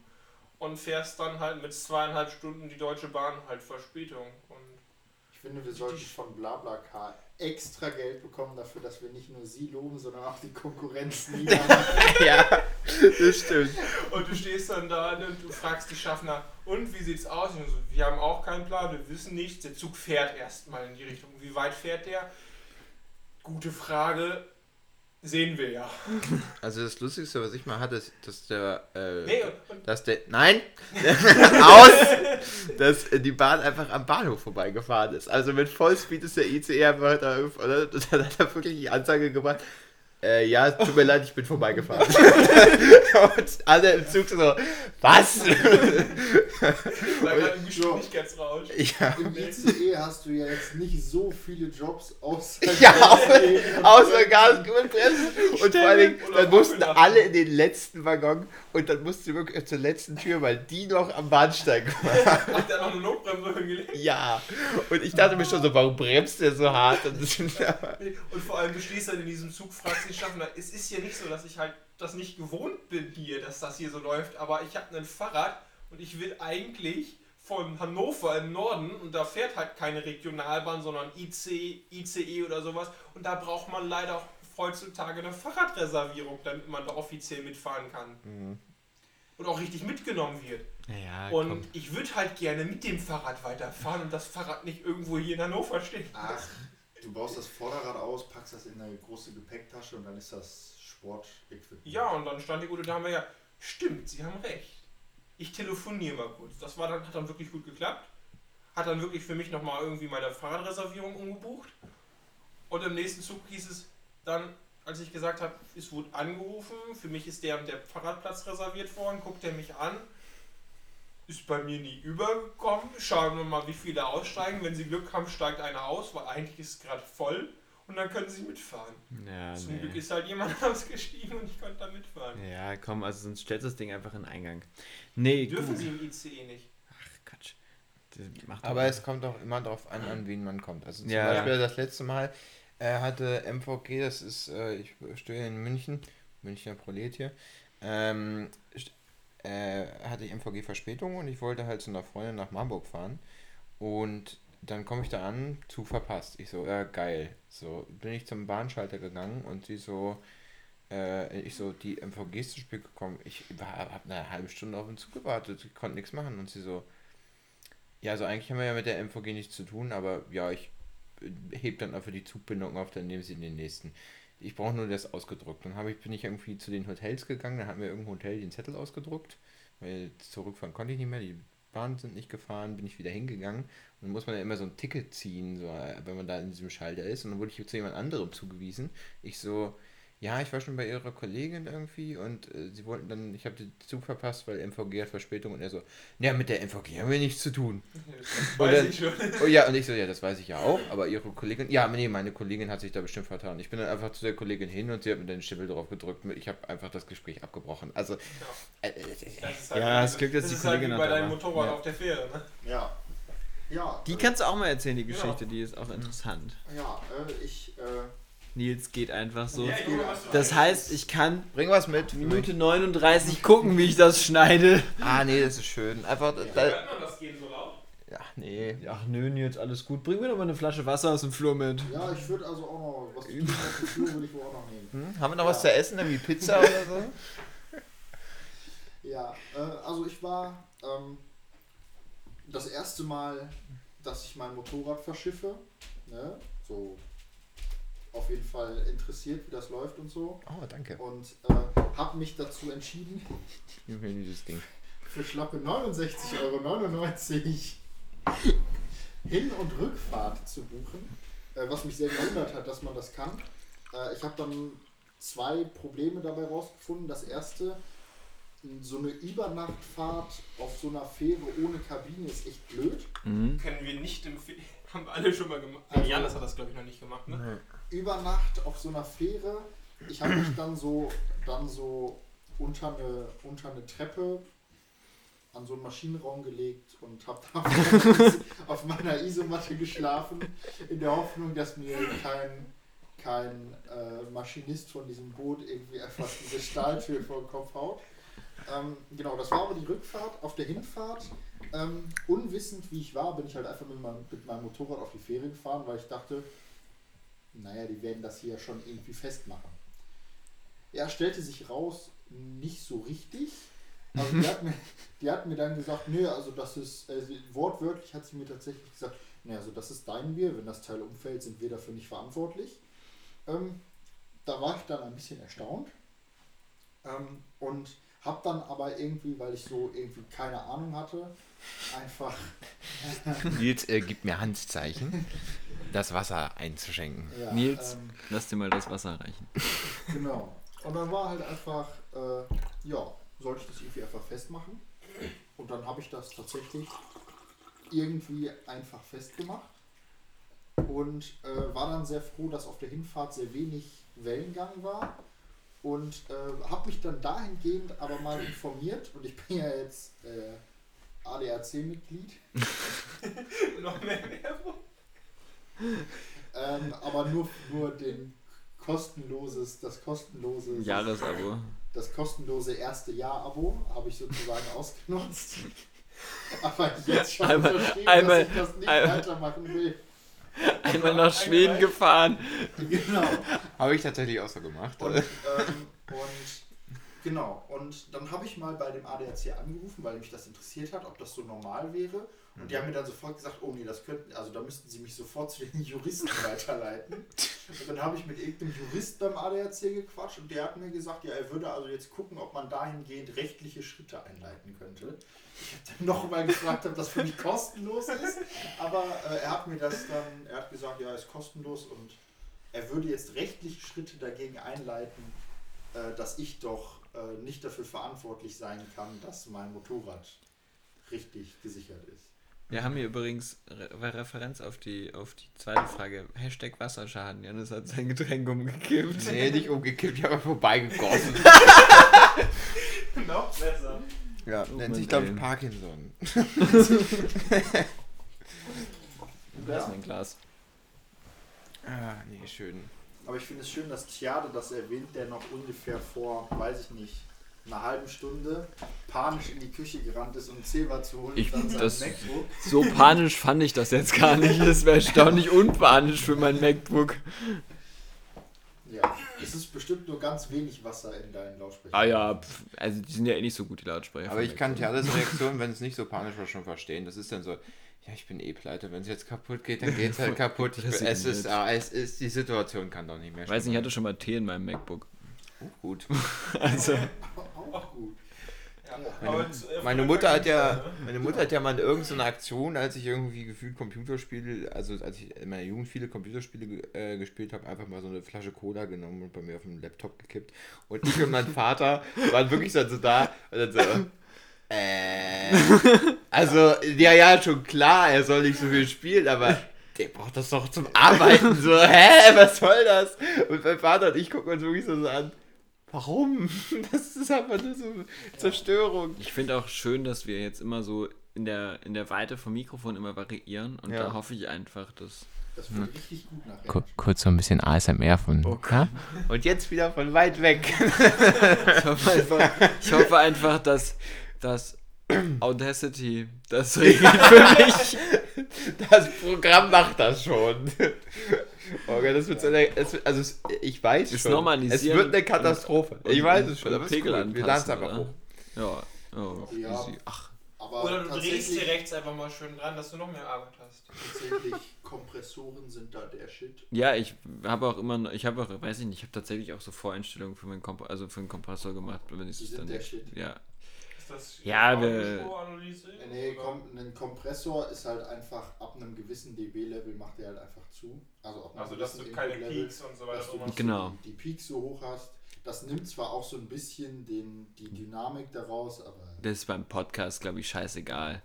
und fährst dann halt mit zweieinhalb Stunden die Deutsche Bahn halt Verspätung. Und Ich finde, wir sollten von BlaBlaCar extra Geld bekommen dafür, dass wir nicht nur sie loben, sondern auch die Konkurrenz niedermachen. ja, das stimmt. Und du stehst dann da und du fragst die Schaffner, und wie sieht's aus? Und so, wir haben auch keinen Plan, wir wissen nichts. Der Zug fährt erstmal in die Richtung. Wie weit fährt der? Gute Frage. Sehen wir ja. Also das Lustigste, was ich mal hatte, ist, dass der, äh, Nee, dass der, nein, aus, dass äh, die Bahn einfach am Bahnhof vorbeigefahren ist. Also mit Vollspeed ist der ICE einfach da, oder? Und dann hat er wirklich die Ansage gemacht, äh, ja, tut mir leid, ich bin vorbeigefahren. Und alle im Zug so, was? da gerade ein Geschwindigkeitsrausch. ja, Im ICE hast du ja jetzt nicht so viele Jobs außer Ja, außer- außer Gas und vor allen Dingen, Oder dann mussten alle in den letzten Waggon und dann mussten sie wirklich zur letzten Tür, weil die noch am Bahnsteig waren. Hat der noch eine Notbremse hingelegt? Ja, und ich dachte mir schon so, warum bremst der so hart? Und Und vor allem, du stehst dann in diesem Zug, fragst den Schaffner, es ist ja nicht so, dass ich halt das nicht gewohnt bin hier, dass das hier so läuft, aber ich habe ein Fahrrad und ich will eigentlich von Hannover im Norden und da fährt halt keine Regionalbahn, sondern IC, ICE oder sowas und da braucht man leider auch heutzutage eine Fahrradreservierung, damit man da offiziell mitfahren kann. Und auch richtig mitgenommen wird. Naja, Und ich würde halt gerne mit dem Fahrrad weiterfahren und das Fahrrad nicht irgendwo hier in Hannover stehen. Ach, du baust das Vorderrad aus, packst das in eine große Gepäcktasche und dann ist das Sportequipment. Ja, und dann stand die gute Dame ja, stimmt, Sie haben recht. Ich telefoniere mal kurz. Das war dann, hat dann wirklich gut geklappt. Hat dann wirklich für mich nochmal irgendwie meine Fahrradreservierung umgebucht. Und im nächsten Zug hieß es dann, als ich gesagt habe, es wurde angerufen, für mich ist der der Fahrradplatz reserviert worden, guckt er mich an, ist bei mir nie übergekommen. Schauen wir mal, wie viele aussteigen. Wenn Sie Glück haben, steigt einer aus, weil eigentlich ist es gerade voll. Und dann können Sie mitfahren. Ja, Zum Glück nee. ist halt jemand ausgestiegen und ich konnte da mitfahren. Ja, komm, also sonst stellst du das Ding einfach in den Eingang. Nee, Dürfen gut. sie im ICE nicht. Ach, Quatsch. Das macht doch Aber es kommt auch immer darauf an, an wen man kommt. Also zum Ja. Beispiel das letzte Mal äh, hatte MVG, das ist, äh, ich stehe in München, Münchner Prolet hier, ähm, äh, hatte ich MVG Verspätung und ich wollte halt zu einer Freundin nach Marburg fahren und dann komme ich da an, Zug verpasst. Ich so, ja geil. So, bin ich zum Bahnschalter gegangen und sie so, äh, ich so, die MVG ist zu spät gekommen. Ich habe eine halbe Stunde auf den Zug gewartet, ich konnte nichts machen und sie so, ja, also eigentlich haben wir ja mit der MVG nichts zu tun, aber ja, ich heb dann einfach die Zugbindung auf, dann nehmen sie den nächsten. Ich brauche nur das ausgedruckt. Dann ich, bin ich irgendwie zu den Hotels gegangen, dann hat mir irgendein Hotel den Zettel ausgedruckt, weil zurückfahren konnte ich nicht mehr, die Bahnen sind nicht gefahren, bin ich wieder hingegangen und dann muss man ja immer so ein Ticket ziehen, so, äh, wenn man da in diesem Schalter ist und dann wurde ich zu jemand anderem zugewiesen. Ich so, ja, ich war schon bei ihrer Kollegin irgendwie und äh, sie wollten dann, ich habe den Zug verpasst, weil MVG hat Verspätung und er so, ja, mit der MVG haben wir nichts zu tun. Das weiß ich schon. Oh ja, und ich so, ja, das weiß ich ja auch, aber ihre Kollegin, ja, nee, meine Kollegin hat sich da bestimmt vertan. Ich bin dann einfach zu der Kollegin hin und sie hat mir den Schimmel drauf gedrückt. Ich habe einfach das Gespräch abgebrochen. Also, äh, äh, Das ist Ja, es dass das die ist halt Kollegin wie bei deinem Motorrad Ja. auf der Fähre. Ne? Ja. Ja. Die äh, kannst du auch mal erzählen, die Ja. Geschichte, die ist auch interessant. Ja, äh, ich äh, Nils geht einfach so. Ja, Das heißt, ich kann Bring was mit. Minute 39 gucken, wie ich das schneide. Ah, nee, das ist schön. Einfach. Da, Hört man das gehen so laut? ja, nee. Ach nö, Nils, alles gut. Bring mir doch mal eine Flasche Wasser aus dem Flur mit. Ja, ich würde also auch noch was zu tun Flur würde ich wohl auch noch nehmen. Hm? Haben wir noch was zu essen? Irgendwie Pizza oder so? Ja, äh, also ich war ähm, das erste Mal, dass ich mein Motorrad verschiffe. Ne? So auf jeden Fall interessiert, wie das läuft und so. Oh, danke. Und äh, habe mich dazu entschieden, will dieses Ding. für schlappe 69,99 Euro Hin- und Rückfahrt zu buchen. Äh, was mich sehr gewundert hat, dass man das kann. Äh, ich habe dann zwei Probleme dabei rausgefunden. Das erste, so eine Übernachtfahrt auf so einer Fähre ohne Kabine ist echt blöd. Mhm. Können wir nicht empfehlen. Haben wir alle schon mal gemacht. Also- Janis hat das, glaube ich, noch nicht gemacht, ne? über Nacht auf so einer Fähre. Ich habe mich dann so, dann so unter eine, unter eine Treppe an so einen Maschinenraum gelegt und habe da auf meiner Isomatte geschlafen, in der Hoffnung, dass mir kein, kein äh, Maschinist von diesem Boot irgendwie einfach diese Stahltür vor den Kopf haut. Ähm, genau, das war aber die Rückfahrt. Auf der Hinfahrt, ähm, unwissend wie ich war, bin ich halt einfach mit meinem, mit meinem Motorrad auf die Fähre gefahren, weil ich dachte, naja, die werden das hier schon irgendwie festmachen. Ja, stellte sich raus, nicht so richtig. Also die hat mir, die hat mir dann gesagt, nö, also das ist, sie- wortwörtlich hat sie mir tatsächlich gesagt, nee, also das ist dein Bier, wenn das Teil umfällt, sind wir dafür nicht verantwortlich. Ähm, da war ich dann ein bisschen erstaunt ähm, und habe dann aber irgendwie, weil ich so irgendwie keine Ahnung hatte, einfach Nils äh, gibt mir Handzeichen, das Wasser einzuschenken. ja, Nils. ähm, Lass dir mal das Wasser reichen. Genau. Und dann war halt einfach, äh, ja, sollte ich das irgendwie einfach festmachen. Und dann habe ich das tatsächlich irgendwie einfach festgemacht. Und äh, war dann sehr froh, dass auf der Hinfahrt sehr wenig Wellengang war. Und äh, habe mich dann dahingehend aber mal informiert. Und ich bin ja jetzt äh, ADAC-Mitglied. Noch mehr Werbung? Ähm, aber nur, nur den kostenloses, das kostenlose Jahresabo. das kostenlose erste Jahr-Abo habe ich sozusagen ausgenutzt. Aber jetzt schon Einmal- verstehen, einmal- dass ich das nicht einmal- weitermachen will. Einmal nach Schweden gefahren. Genau. Habe ich tatsächlich auch so gemacht. Und, ähm, und genau. Und dann habe ich mal bei dem ADAC angerufen, weil mich das interessiert hat, ob das so normal wäre. Und die haben mir dann sofort gesagt, oh nee, das könnten, also da müssten sie mich sofort zu den Juristen weiterleiten. Und dann habe ich mit irgendeinem Jurist beim ADAC gequatscht und der hat mir gesagt, ja, er würde also jetzt gucken, ob man dahingehend rechtliche Schritte einleiten könnte. Ich habe dann nochmal gefragt, ob das für mich kostenlos ist, aber äh, er hat mir das dann, er hat gesagt, ja, ist kostenlos und er würde jetzt rechtliche Schritte dagegen einleiten, äh, dass ich doch äh, nicht dafür verantwortlich sein kann, dass mein Motorrad richtig gesichert ist. Wir haben hier übrigens Re Referenz auf die, auf die zweite Frage. Hashtag Wasserschaden. Janis hat sein Getränk umgekippt. nee, nicht umgekippt, ich habe vorbeigegossen. Noch besser. Ja, Oh nennt sich, glaube ich. Parkinson. Da ist mein Glas. Ah, nee, schön. Aber ich finde es schön, dass Thiade das erwähnt, der noch ungefähr vor, weiß ich nicht, einer halben Stunde panisch in die Küche gerannt ist, um Silber zu holen Ich- und dann sein das- MacBook. So panisch fand ich das jetzt gar nicht. Das wäre erstaunlich unpanisch für mein MacBook. Ja, es ist bestimmt nur ganz wenig Wasser in deinen Lautsprechern. Ah ja, pf, also die sind ja eh nicht so gut, die Lautsprecher. Aber ich kann. Theaters Reaktion, wenn es nicht so panisch war, schon verstehen. Das ist dann so, ja, ich bin eh pleite. Wenn es jetzt kaputt geht, dann geht es halt kaputt. Ich bin, es, ist, ah, es ist, die Situation kann doch nicht mehr Ich weiß nicht, ich hatte schon mal Tee in meinem MacBook. Oh, gut. Also, Auch gut. Ja. Meine, äh, meine Mutter hat ja, ne? meine Mutter hat ja mal in irgendeiner Aktion, als ich irgendwie gefühlt Computerspiele, also als ich in meiner Jugend viele Computerspiele äh, gespielt habe, einfach mal so eine Flasche Cola genommen und bei mir auf dem Laptop gekippt. Und ich und mein Vater waren wirklich dann so da und dann so, äh, also, ja, ja, schon klar, er soll nicht so viel spielen, aber der braucht das doch zum Arbeiten. So, hä, was soll das? Und mein Vater und ich gucken uns wirklich so an. Warum? Das ist einfach nur so Zerstörung. ich finde auch schön, dass wir jetzt immer so in der, in der Weite vom Mikrofon immer variieren und Ja. da hoffe ich einfach, dass. Das wird richtig gut nachher. Ku- kurz so ein bisschen ASMR von. Ja? Und jetzt wieder von weit weg. Ich hoffe einfach, ich hoffe einfach dass, dass Audacity das regelt für mich. Das Programm macht das schon. Okay, das wird so eine, es wird, also es, ich weiß Das schon. Es wird eine Katastrophe. und- ich weiß und- es schon, es ist Pegel cool. Wir laden es einfach oder? hoch. Ja. Oh, Ja. easy. Ach, Aber Oder du drehst hier rechts einfach mal schön dran, dass du noch mehr Arbeit hast. tatsächlich Kompressoren sind da der Shit. Ja, ich habe auch immer, noch- ich habe auch, weiß ich nicht, ich habe tatsächlich auch so Voreinstellungen für meinen Komp also für den Kompressor gemacht, wenn ich Die es sind dann der nicht, Shit. ja. Ist das Ja, wir-? Nee, kom ein Kompressor ist halt einfach ab einem gewissen dB-Level macht der halt einfach zu. Also, ab einem Also, dass du keine Peaks und so dass weiter du hast. Genau. so die, die Peaks so hoch hast. Das nimmt zwar auch so ein bisschen den, die Dynamik daraus, aber Das ist beim Podcast, glaube ich, scheißegal.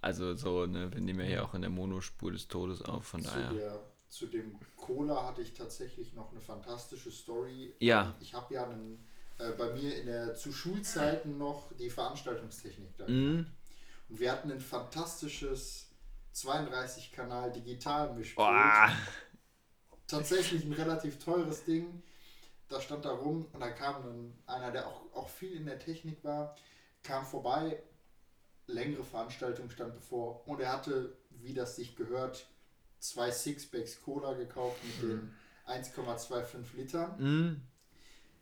Also so, ne, wir nehmen ja hier auch in der Monospur des Todes auf, von zu, daher. der, zu dem Cola hatte ich tatsächlich noch eine fantastische Story. Ja. Ich habe ja einen, äh, bei mir in der zu Schulzeiten noch die Veranstaltungstechnik da. Mhm. Und wir hatten ein fantastisches 32-Kanal Digitalmischpult. Boah. Tatsächlich ein relativ teures Ding. Da stand da rum und da kam dann einer, der auch, auch viel in der Technik war, kam vorbei. Längere Veranstaltung stand bevor und er hatte, wie das sich gehört, zwei Sixpacks Cola gekauft mit den 1,25 Litern. Mhm.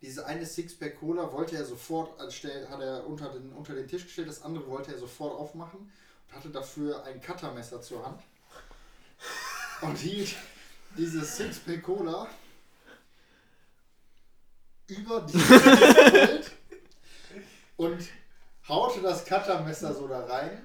Dieses eine Sixpack Cola wollte er sofort, anstell, hat er unter den, unter den Tisch gestellt, das andere wollte er sofort aufmachen und hatte dafür ein Cuttermesser zur Hand. Und hielt dieses Sixpack Cola über Bild und haute das Cuttermesser so da rein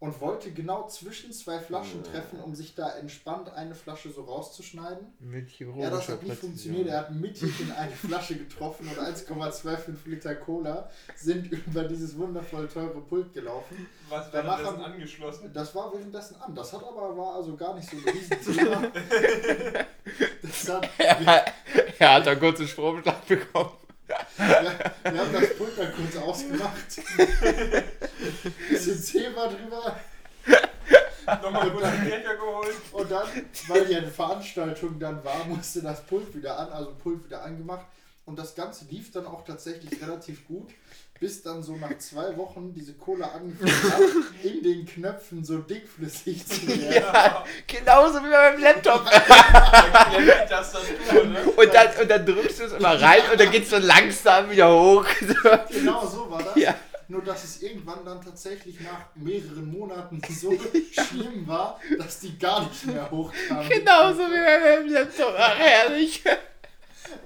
und wollte genau zwischen zwei Flaschen treffen, um sich da entspannt eine Flasche so rauszuschneiden. Mit Ja, das hat nicht funktioniert. Er hat mittig in eine Flasche getroffen und 1,25 Liter Cola sind über dieses wundervoll teure Pult gelaufen. Was Da war machen- währenddessen angeschlossen? Das war währenddessen an. Das hat aber war also gar nicht so ein Riesenthema. Das hat, Er hat einen kurzen Stromschlag bekommen. Wir haben das Pult dann kurz ausgemacht. Bisschen Zebra drüber. Nochmal kurz den Becher geholt. Und dann, weil die eine Veranstaltung dann war, musste das Pult wieder an, also Pult wieder angemacht. Und das Ganze lief dann auch tatsächlich relativ gut, bis dann so nach zwei Wochen diese Cola angefangen hat, in den Knöpfen so dickflüssig zu werden. Ja, genauso wie beim Laptop. Klemmt die Tastatur, ne? Und dann, und dann drückst du es immer rein und dann geht es so langsam wieder hoch. Genau so war das. Ja. Nur dass es irgendwann dann tatsächlich nach mehreren Monaten so schlimm war, dass die gar nicht mehr hochkamen. Genauso wie beim Laptop. Ach, herrlich.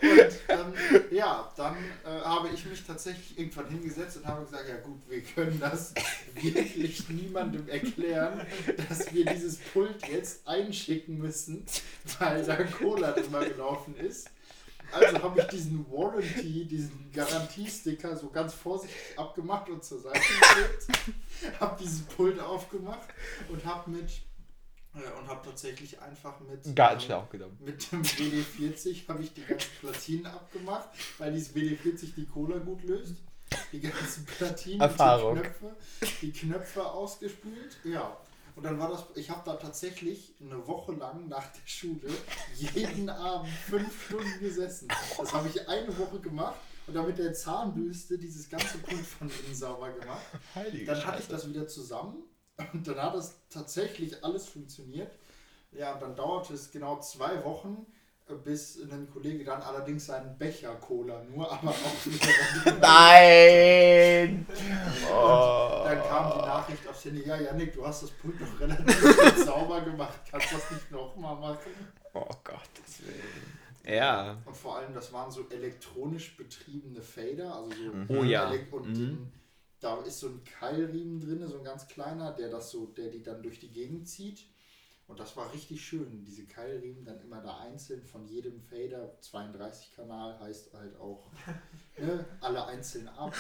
Und ähm, ja, dann äh, habe ich mich tatsächlich irgendwann hingesetzt und habe gesagt, ja gut, wir können das wirklich niemandem erklären, dass wir dieses Pult jetzt einschicken müssen, weil da Cola drüber gelaufen ist. Also habe ich diesen Warranty, diesen Garantiesticker so ganz vorsichtig abgemacht und zur Seite gelegt, habe dieses Pult aufgemacht und habe mit und habe tatsächlich einfach mit ähm, Gartenschlauch genommen. mit dem WD-40 habe ich die ganzen Platinen abgemacht, weil dieses WD-40 die Cola gut löst. Die ganzen Platinen, Erfahrung. die Knöpfe, die Knöpfe ausgespült. Ja. Und dann war das, ich habe da tatsächlich eine Woche lang nach der Schule jeden Abend fünf Stunden gesessen. Das habe ich eine Woche gemacht und dann mit der Zahnbürste dieses ganze Pult von innen sauber gemacht. Heilige Dann hatte ich das wieder zusammen und dann hat es tatsächlich alles funktioniert. Ja, und dann dauerte es genau zwei Wochen, äh, bis ein Kollege dann allerdings seinen Becher Cola nur, aber auch wieder. Nein! Oh. Dann kam die Nachricht aufs Handy, ja Janik, du hast das Pult doch relativ sauber gemacht, kannst du das nicht nochmal machen? Oh Gottes Willen. Ja. Und vor allem, das waren so elektronisch betriebene Fader, also so Oh ja. Und Mhm. Da ist so ein Keilriemen drin, so ein ganz kleiner, der das so, der die dann durch die Gegend zieht. Und das war richtig schön. Diese Keilriemen dann immer da einzeln von jedem Fader, 32 Kanal heißt halt auch ne, alle einzeln ab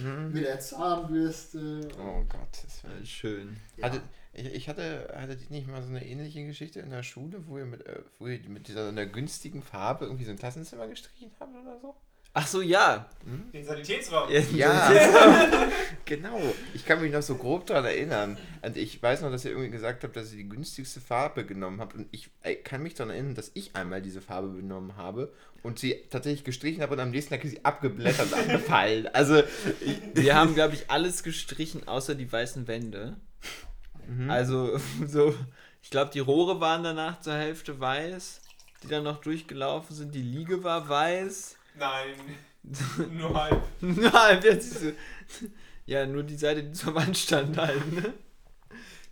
und mit der Zahnbürste. Oh Gottes Willen. Schön. Ja. Hatte, ich, ich hatte, hattet ihr nicht mal so eine ähnliche Geschichte in der Schule, wo ihr mit, äh, wo ihr mit dieser einer günstigen Farbe irgendwie so ein Klassenzimmer gestrichen habt oder so? Ach so, ja. Den Sanitätsraum. Ja, genau. Ich kann mich noch so grob daran erinnern. Und ich weiß noch, dass ihr irgendwie gesagt habt, dass ihr die günstigste Farbe genommen habt. Und ich kann mich daran erinnern, dass ich einmal diese Farbe genommen habe und sie tatsächlich gestrichen habe und am nächsten Tag ist sie abgeblättert und abgefallen. Also, ich, Wir haben, glaube ich, alles gestrichen, außer die weißen Wände. Also, so, ich glaube, die Rohre waren danach zur Hälfte weiß, die dann noch durchgelaufen sind. Die Liege war weiß. Nein. Nur halb. Nein, jetzt ist so- ja, nur die Seite, die zur Wand stand halt, ne?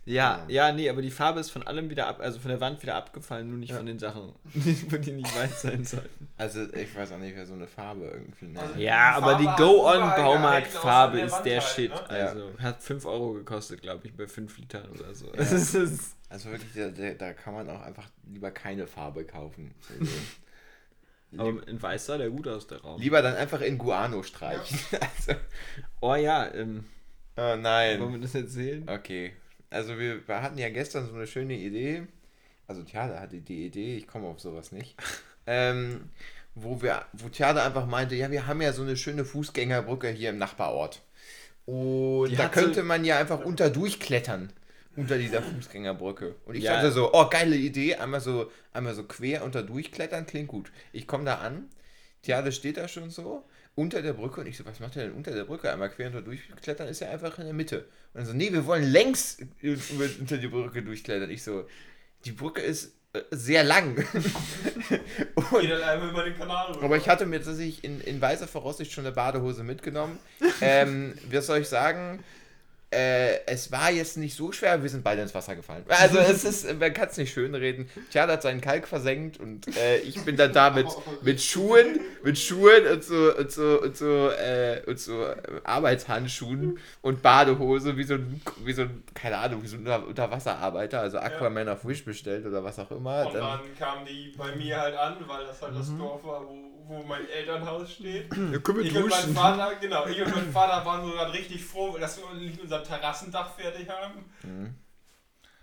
Ja, ja, nee, aber die Farbe ist von allem wieder ab, also von der Wand wieder abgefallen, nur nicht von den Sachen, die die nicht weiß sein sollten. also ich weiß auch nicht, wer so eine Farbe irgendwie nennt. Also- Ja, Die aber die Go-On-Baumarkt-Farbe ist der der Shit. Halt, Also hat 5 Euro gekostet, glaube ich, bei 5 Litern oder so. Es ist, es ist, Also wirklich, da, da- da kann man auch einfach lieber keine Farbe kaufen. Also, aber in Weiß sah der gut aus, der Raum. lieber dann einfach in Guano streichen. Also, Oh ja, ähm, oh wollen nein. wir das erzählen? Okay. Also wir, wir hatten ja gestern so eine schöne Idee. Also Theater hatte die Idee, ich komme auf sowas nicht. ähm, wo wir, wo Theater einfach meinte, ja, wir haben ja so eine schöne Fußgängerbrücke hier im Nachbarort. Und Die da hat so- könnte man ja einfach unter durchklettern. Unter dieser Fußgängerbrücke. Und ich Ja. dachte so, oh, geile Idee, einmal so, einmal so quer unter durchklettern, klingt gut. Ich komme da an, Theater steht da schon so, unter der Brücke. Und ich so, was macht er denn unter der Brücke? Einmal quer unter durchklettern ist ja einfach in der Mitte. Und dann so, nee, wir wollen längs unter die Brücke durchklettern. Ich so, die Brücke ist äh, sehr lang. Und, aber ich hatte mir tatsächlich in, in weiser Voraussicht schon eine Badehose mitgenommen. ähm, was soll ich sagen? Äh, es war jetzt nicht so schwer, wir sind beide ins Wasser gefallen. Also es ist, man kann es nicht schön reden. Tja, hat seinen Kalk versenkt und äh, ich bin dann da mit, mit Schuhen, mit Schuhen und so und so und so, äh, und so äh, Arbeitshandschuhen und Badehose, wie so ein, wie so ein, keine Ahnung, wie so ein Unter Unterwasserarbeiter, also Aquaman auf Wish bestellt oder was auch immer. Und Dann, dann kamen die bei mir halt an, weil das halt Mhm. das Dorf war, wo, wo mein Elternhaus steht. Ja, können Ich und mein Vater, genau, ich und mein Vater waren so gerade richtig froh, dass wir nicht unser Terrassendach fertig haben. Mhm.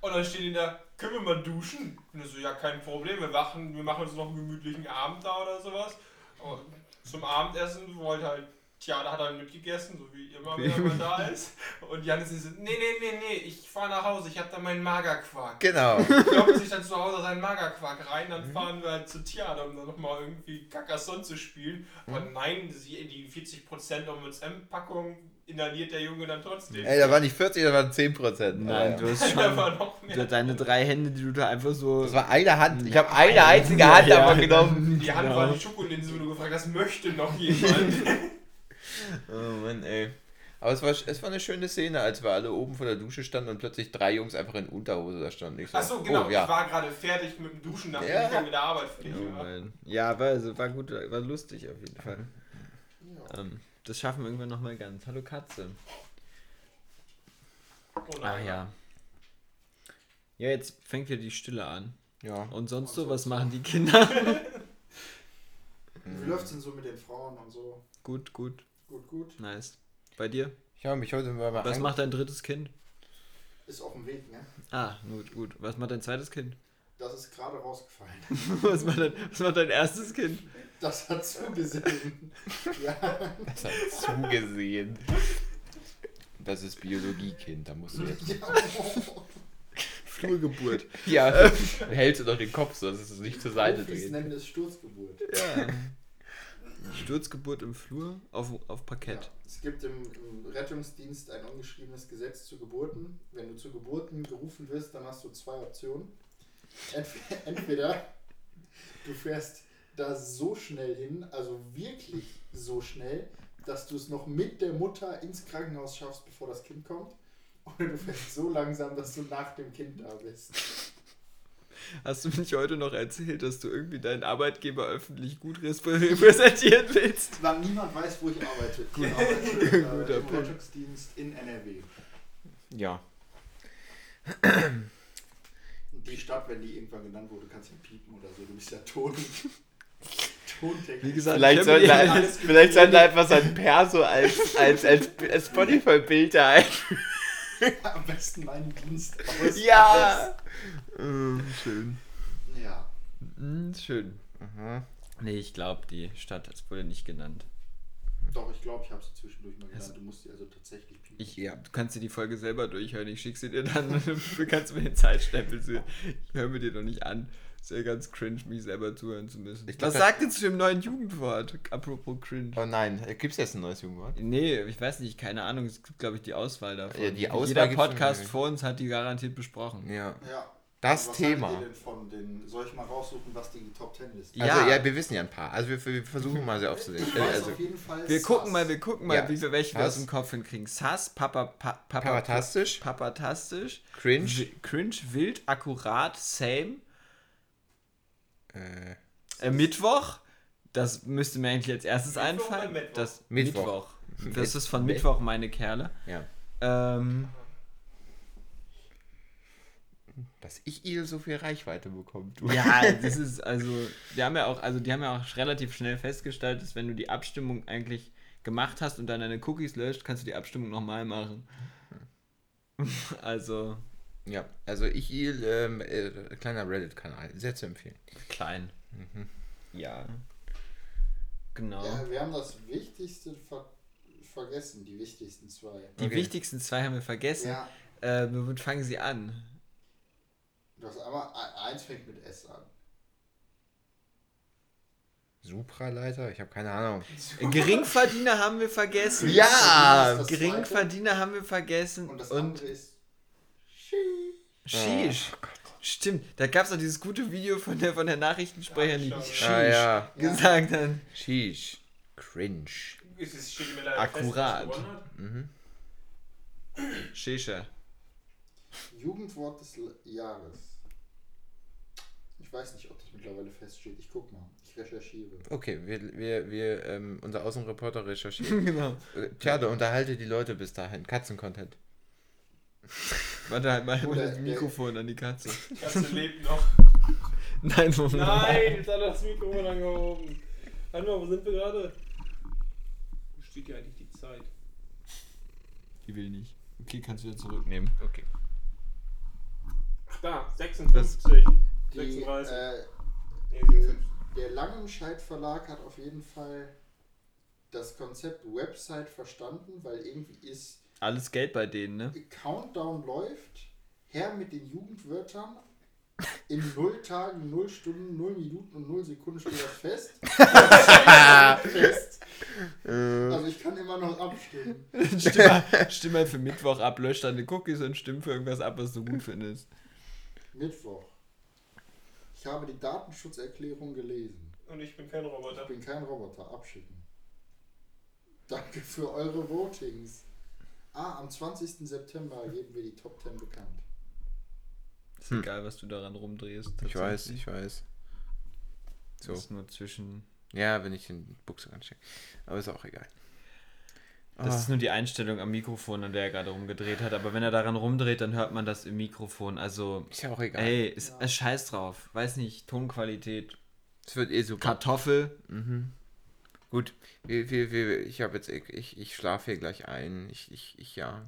Und dann stehen die da, können wir mal duschen? Und ich so, ja, kein Problem, wir machen, wir machen uns noch einen gemütlichen Abend da oder sowas. Und zum Abendessen wollte halt, tja, da hat er mitgegessen, so wie immer, wenn man da ist. Und Janis ist so, nee, nee, nee, nee, ich fahr nach Hause, ich hab da meinen Magerquark. genau. Kloppt sich dann zu Hause seinen Magerquark rein, Mhm. dann fahren wir halt zu Theater, um dann nochmal irgendwie Carcassonne zu spielen. Mhm. Aber nein, die, die 40% OMSM-Packung inhaliert der Junge dann trotzdem. Ey, da waren nicht 40, da waren 10 Prozent. Nein, du hast Da war schon noch mehr. deine drei Hände, die du da einfach so. Das war eine Hand. Ich habe eine einzige Hand Ja, davon ja. genommen. Die Hand Genau. war die Schokolinse, wo du gefragt hast, möchte noch jemand? Oh Mann, ey. Aber es war, es war eine schöne Szene, als wir alle oben vor der Dusche standen und plötzlich drei Jungs einfach in Unterhose da standen. Ich so, Achso, genau, Oh, ich ja. war gerade fertig mit dem Duschen, nachdem Ja. ich dann mit der Arbeit fertig Oh war. Mann. Ja, war, also, war gut, war lustig auf jeden Fall. Ähm, das schaffen wir irgendwann nochmal ganz. Hallo Katze. Oh Ah nein. ja. Ja, jetzt fängt wieder die Stille an. ja. Und sonst so, was machen die Kinder? Wie läuft's denn so mit den Frauen und so? gut, gut, Gut, gut. nice. Bei dir? Ich habe mich heute mal Was macht dein drittes Kind? Ist auf dem Weg, ne? Ah, gut, gut. Was macht dein zweites Kind? Das ist gerade rausgefallen. Was macht dein, was macht dein erstes Kind? Das hat zugesehen. ja. Das hat zugesehen. Das ist Biologiekind, da musst du jetzt. Flurgeburt. Ja, hältst du doch den Kopf so, dass es nicht zur Seite dreht. nennen es Sturzgeburt. Ja. Sturzgeburt im Flur auf, auf Parkett. Ja. Es gibt im, im Rettungsdienst ein ungeschriebenes Gesetz zu Geburten. Wenn du zu Geburten gerufen wirst, dann hast du zwei Optionen. Entweder, entweder du fährst da so schnell hin, also wirklich so schnell, dass du es noch mit der Mutter ins Krankenhaus schaffst, bevor das Kind kommt. Oder du fährst so langsam, dass du nach dem Kind da bist. Hast du mich heute noch erzählt, dass du irgendwie deinen Arbeitgeber öffentlich gut repräsentieren willst? Weil niemand weiß, wo ich arbeite. Ich arbeite Guter äh, im Punkt. Rettungsdienst in NRW. Ja. Die Stadt, wenn die irgendwann genannt wurde, kannst ja piepen oder so. Du bist ja Ton. Tontechnik. Wie gesagt, Vielleicht sollten mir- wir, vielleicht sollten wir einfach sein Perso als, als, als, als Spotify-Bild da ein. am besten meinen Dienst aus. Ja! Mm, schön. Ja. Mm, schön. Mhm. Nee, ich glaube, die Stadt, es wurde nicht genannt. Doch, ich glaube, ich habe sie zwischendurch mal genannt. Du musst sie also tatsächlich piepen. Ich, ja. Du kannst dir die Folge selber durchhören, ich schicke sie dir dann, du kannst mir den Zeitstempel sehen. Ich höre mir die doch nicht an. Ist ja ganz cringe, mich selber zuhören zu müssen. Ich glaub, Was das- sagt ihr zu dem neuen Jugendwort? Apropos cringe. Oh nein, gibt es jetzt ein neues Jugendwort? Nee, ich weiß nicht, keine Ahnung. Es gibt, glaube ich, die Auswahl davon. Ja, die Auswahl Jeder Podcast vor uns hat die garantiert besprochen. Ja. Ja. Das Was Thema. ihr denn von den, soll ich mal raussuchen, was die Top 10 ist? Ja. Also ja, wir wissen ja ein paar. Also wir, wir versuchen mal sehr aufzusehen. Ich weiß Also auf jeden Fall. Wir Sass. gucken mal, wir gucken mal, Ja. wie wir welche wir aus Sass. dem Kopf hinkriegen. Sass, Papa, pa, Papa, Papatastisch, Papatastisch, cringe, Wi- cringe, wild, akkurat, same. äh, Äh, Mittwoch, das müsste mir eigentlich als erstes Mittwoch einfallen. Mittwoch? Das Mittwoch. Mittwoch. Das ist von Mit- Mittwoch, meine Kerle. ja. Ähm, Dass ich ihr so viel Reichweite bekommt. Du. ja, das ist also, die haben ja auch, also die haben ja auch relativ schnell festgestellt, dass wenn du die Abstimmung eigentlich gemacht hast und dann deine Cookies löscht, kannst du die Abstimmung nochmal machen. Also Ja, also ich ihr, ähm, äh, kleiner Reddit-Kanal, sehr zu empfehlen. klein. Mhm. Ja. Genau. Ja, wir haben das Wichtigste ver vergessen, die wichtigsten zwei. Die Okay. wichtigsten zwei haben wir vergessen. Ja, Äh, womit fangen sie an? Du hast einmal, e- eins fängt mit S an. Supraleiter? Ich habe keine Ahnung. Äh, Geringverdiener haben wir vergessen. Ja, Geringverdiener haben wir vergessen. zweite. Und das Und andere ist Sheesh. Stimmt, da gab es doch dieses gute Video von der, von der Nachrichtensprecherin, die Sheesh Ah ja, gesagt hat. sheesh, cringe. Ist es Akkurat. fest, hat? Shisha. Jugendwort des Jahres. Ich weiß nicht, ob das mittlerweile feststeht. Ich guck mal. Ich recherchiere. Okay, wir, wir, wir ähm, unser Außenreporter recherchiert. genau. Äh, Tja, du unterhalte die Leute bis dahin. Katzen-Content. Warte halt mal Oder das Mikrofon an die Katze. Die Katze lebt noch. Nein, Moment. Nein, jetzt hat er das Mikrofon angehoben. Warte mal, wo sind wir gerade? Wo steht hier eigentlich die Zeit? Die will nicht. Okay, kannst du wieder zurücknehmen. Okay. Ach da, 56. Die, 36. äh, 57. der Langenscheidt Verlag hat auf jeden Fall das Konzept Website verstanden, weil irgendwie ist Alles Geld bei denen, ne? Countdown läuft, her mit den Jugendwörtern. In 0 Tagen, 0 Stunden, 0 Minuten und 0 Sekunden steht das fest. fest. Also ich kann immer noch abstimmen. stimm, mal, stimm mal für Mittwoch ab, lösch deine Cookies und stimm für irgendwas ab, was du gut findest. Mittwoch. Ich habe die Datenschutzerklärung gelesen. Und ich bin kein Ich Roboter. bin kein Roboter. Abschicken. Danke für eure Votings. Ah, am 20. September geben wir die Top 10 bekannt. Ist Hm. egal, was du daran rumdrehst. Ich weiß, ich weiß. So. Das ist nur zwischen. Ja, wenn ich den Buchse anstecke. Aber ist auch egal. Das Ah. ist nur die Einstellung am Mikrofon, an der er gerade rumgedreht hat. Aber wenn er daran rumdreht, dann hört man das im Mikrofon. Also, Ist ja auch egal. ey, ist, ist scheiß drauf. Weiß nicht, Tonqualität. Es wird eh super. Kartoffel. Mhm. Gut, wir, wir, wir, ich habe jetzt, ich, ich schlafe hier gleich ein. Ich, ich, ich, ja.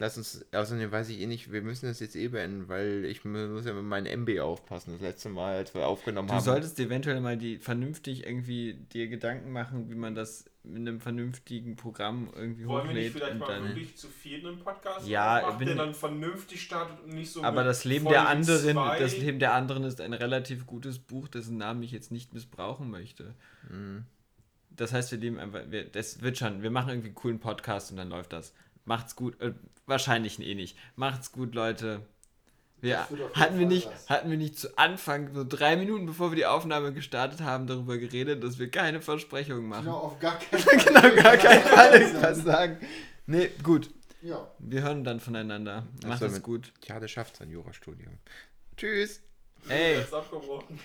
Lass uns, außerdem weiß ich eh nicht, wir müssen das jetzt eh beenden, weil ich muss ja mit meinem MB aufpassen. Das letzte Mal, als wir aufgenommen Du haben. solltest dir eventuell mal die vernünftig irgendwie dir Gedanken machen, wie man das mit einem vernünftigen Programm irgendwie Wollen wir nicht hochlädt vielleicht mal wirklich zu viert einen Podcast Ja, bin- der dann vernünftig startet und nicht so Aber das Leben Folge der anderen, zwei- das Leben der anderen ist ein relativ gutes Buch, dessen Namen ich jetzt nicht missbrauchen möchte. Mhm. Das heißt, wir leben einfach, wir, das wird schon, wir machen irgendwie einen coolen Podcast und dann läuft das. Macht's gut, äh, wahrscheinlich eh nicht. Macht's gut, Leute. Wir, hatten, wir nicht, was. hatten wir nicht zu Anfang, so drei Minuten bevor wir die Aufnahme gestartet haben, darüber geredet, dass wir keine Versprechungen machen. Genau, auf gar keinen Fall. Genau, gar keinen Fall irgendwas sagen. Nee, gut. Ja. Wir hören dann voneinander. Macht es gut. Tja, der schafft sein Jurastudium. Tschüss. Ey. Das ist abgebrochen.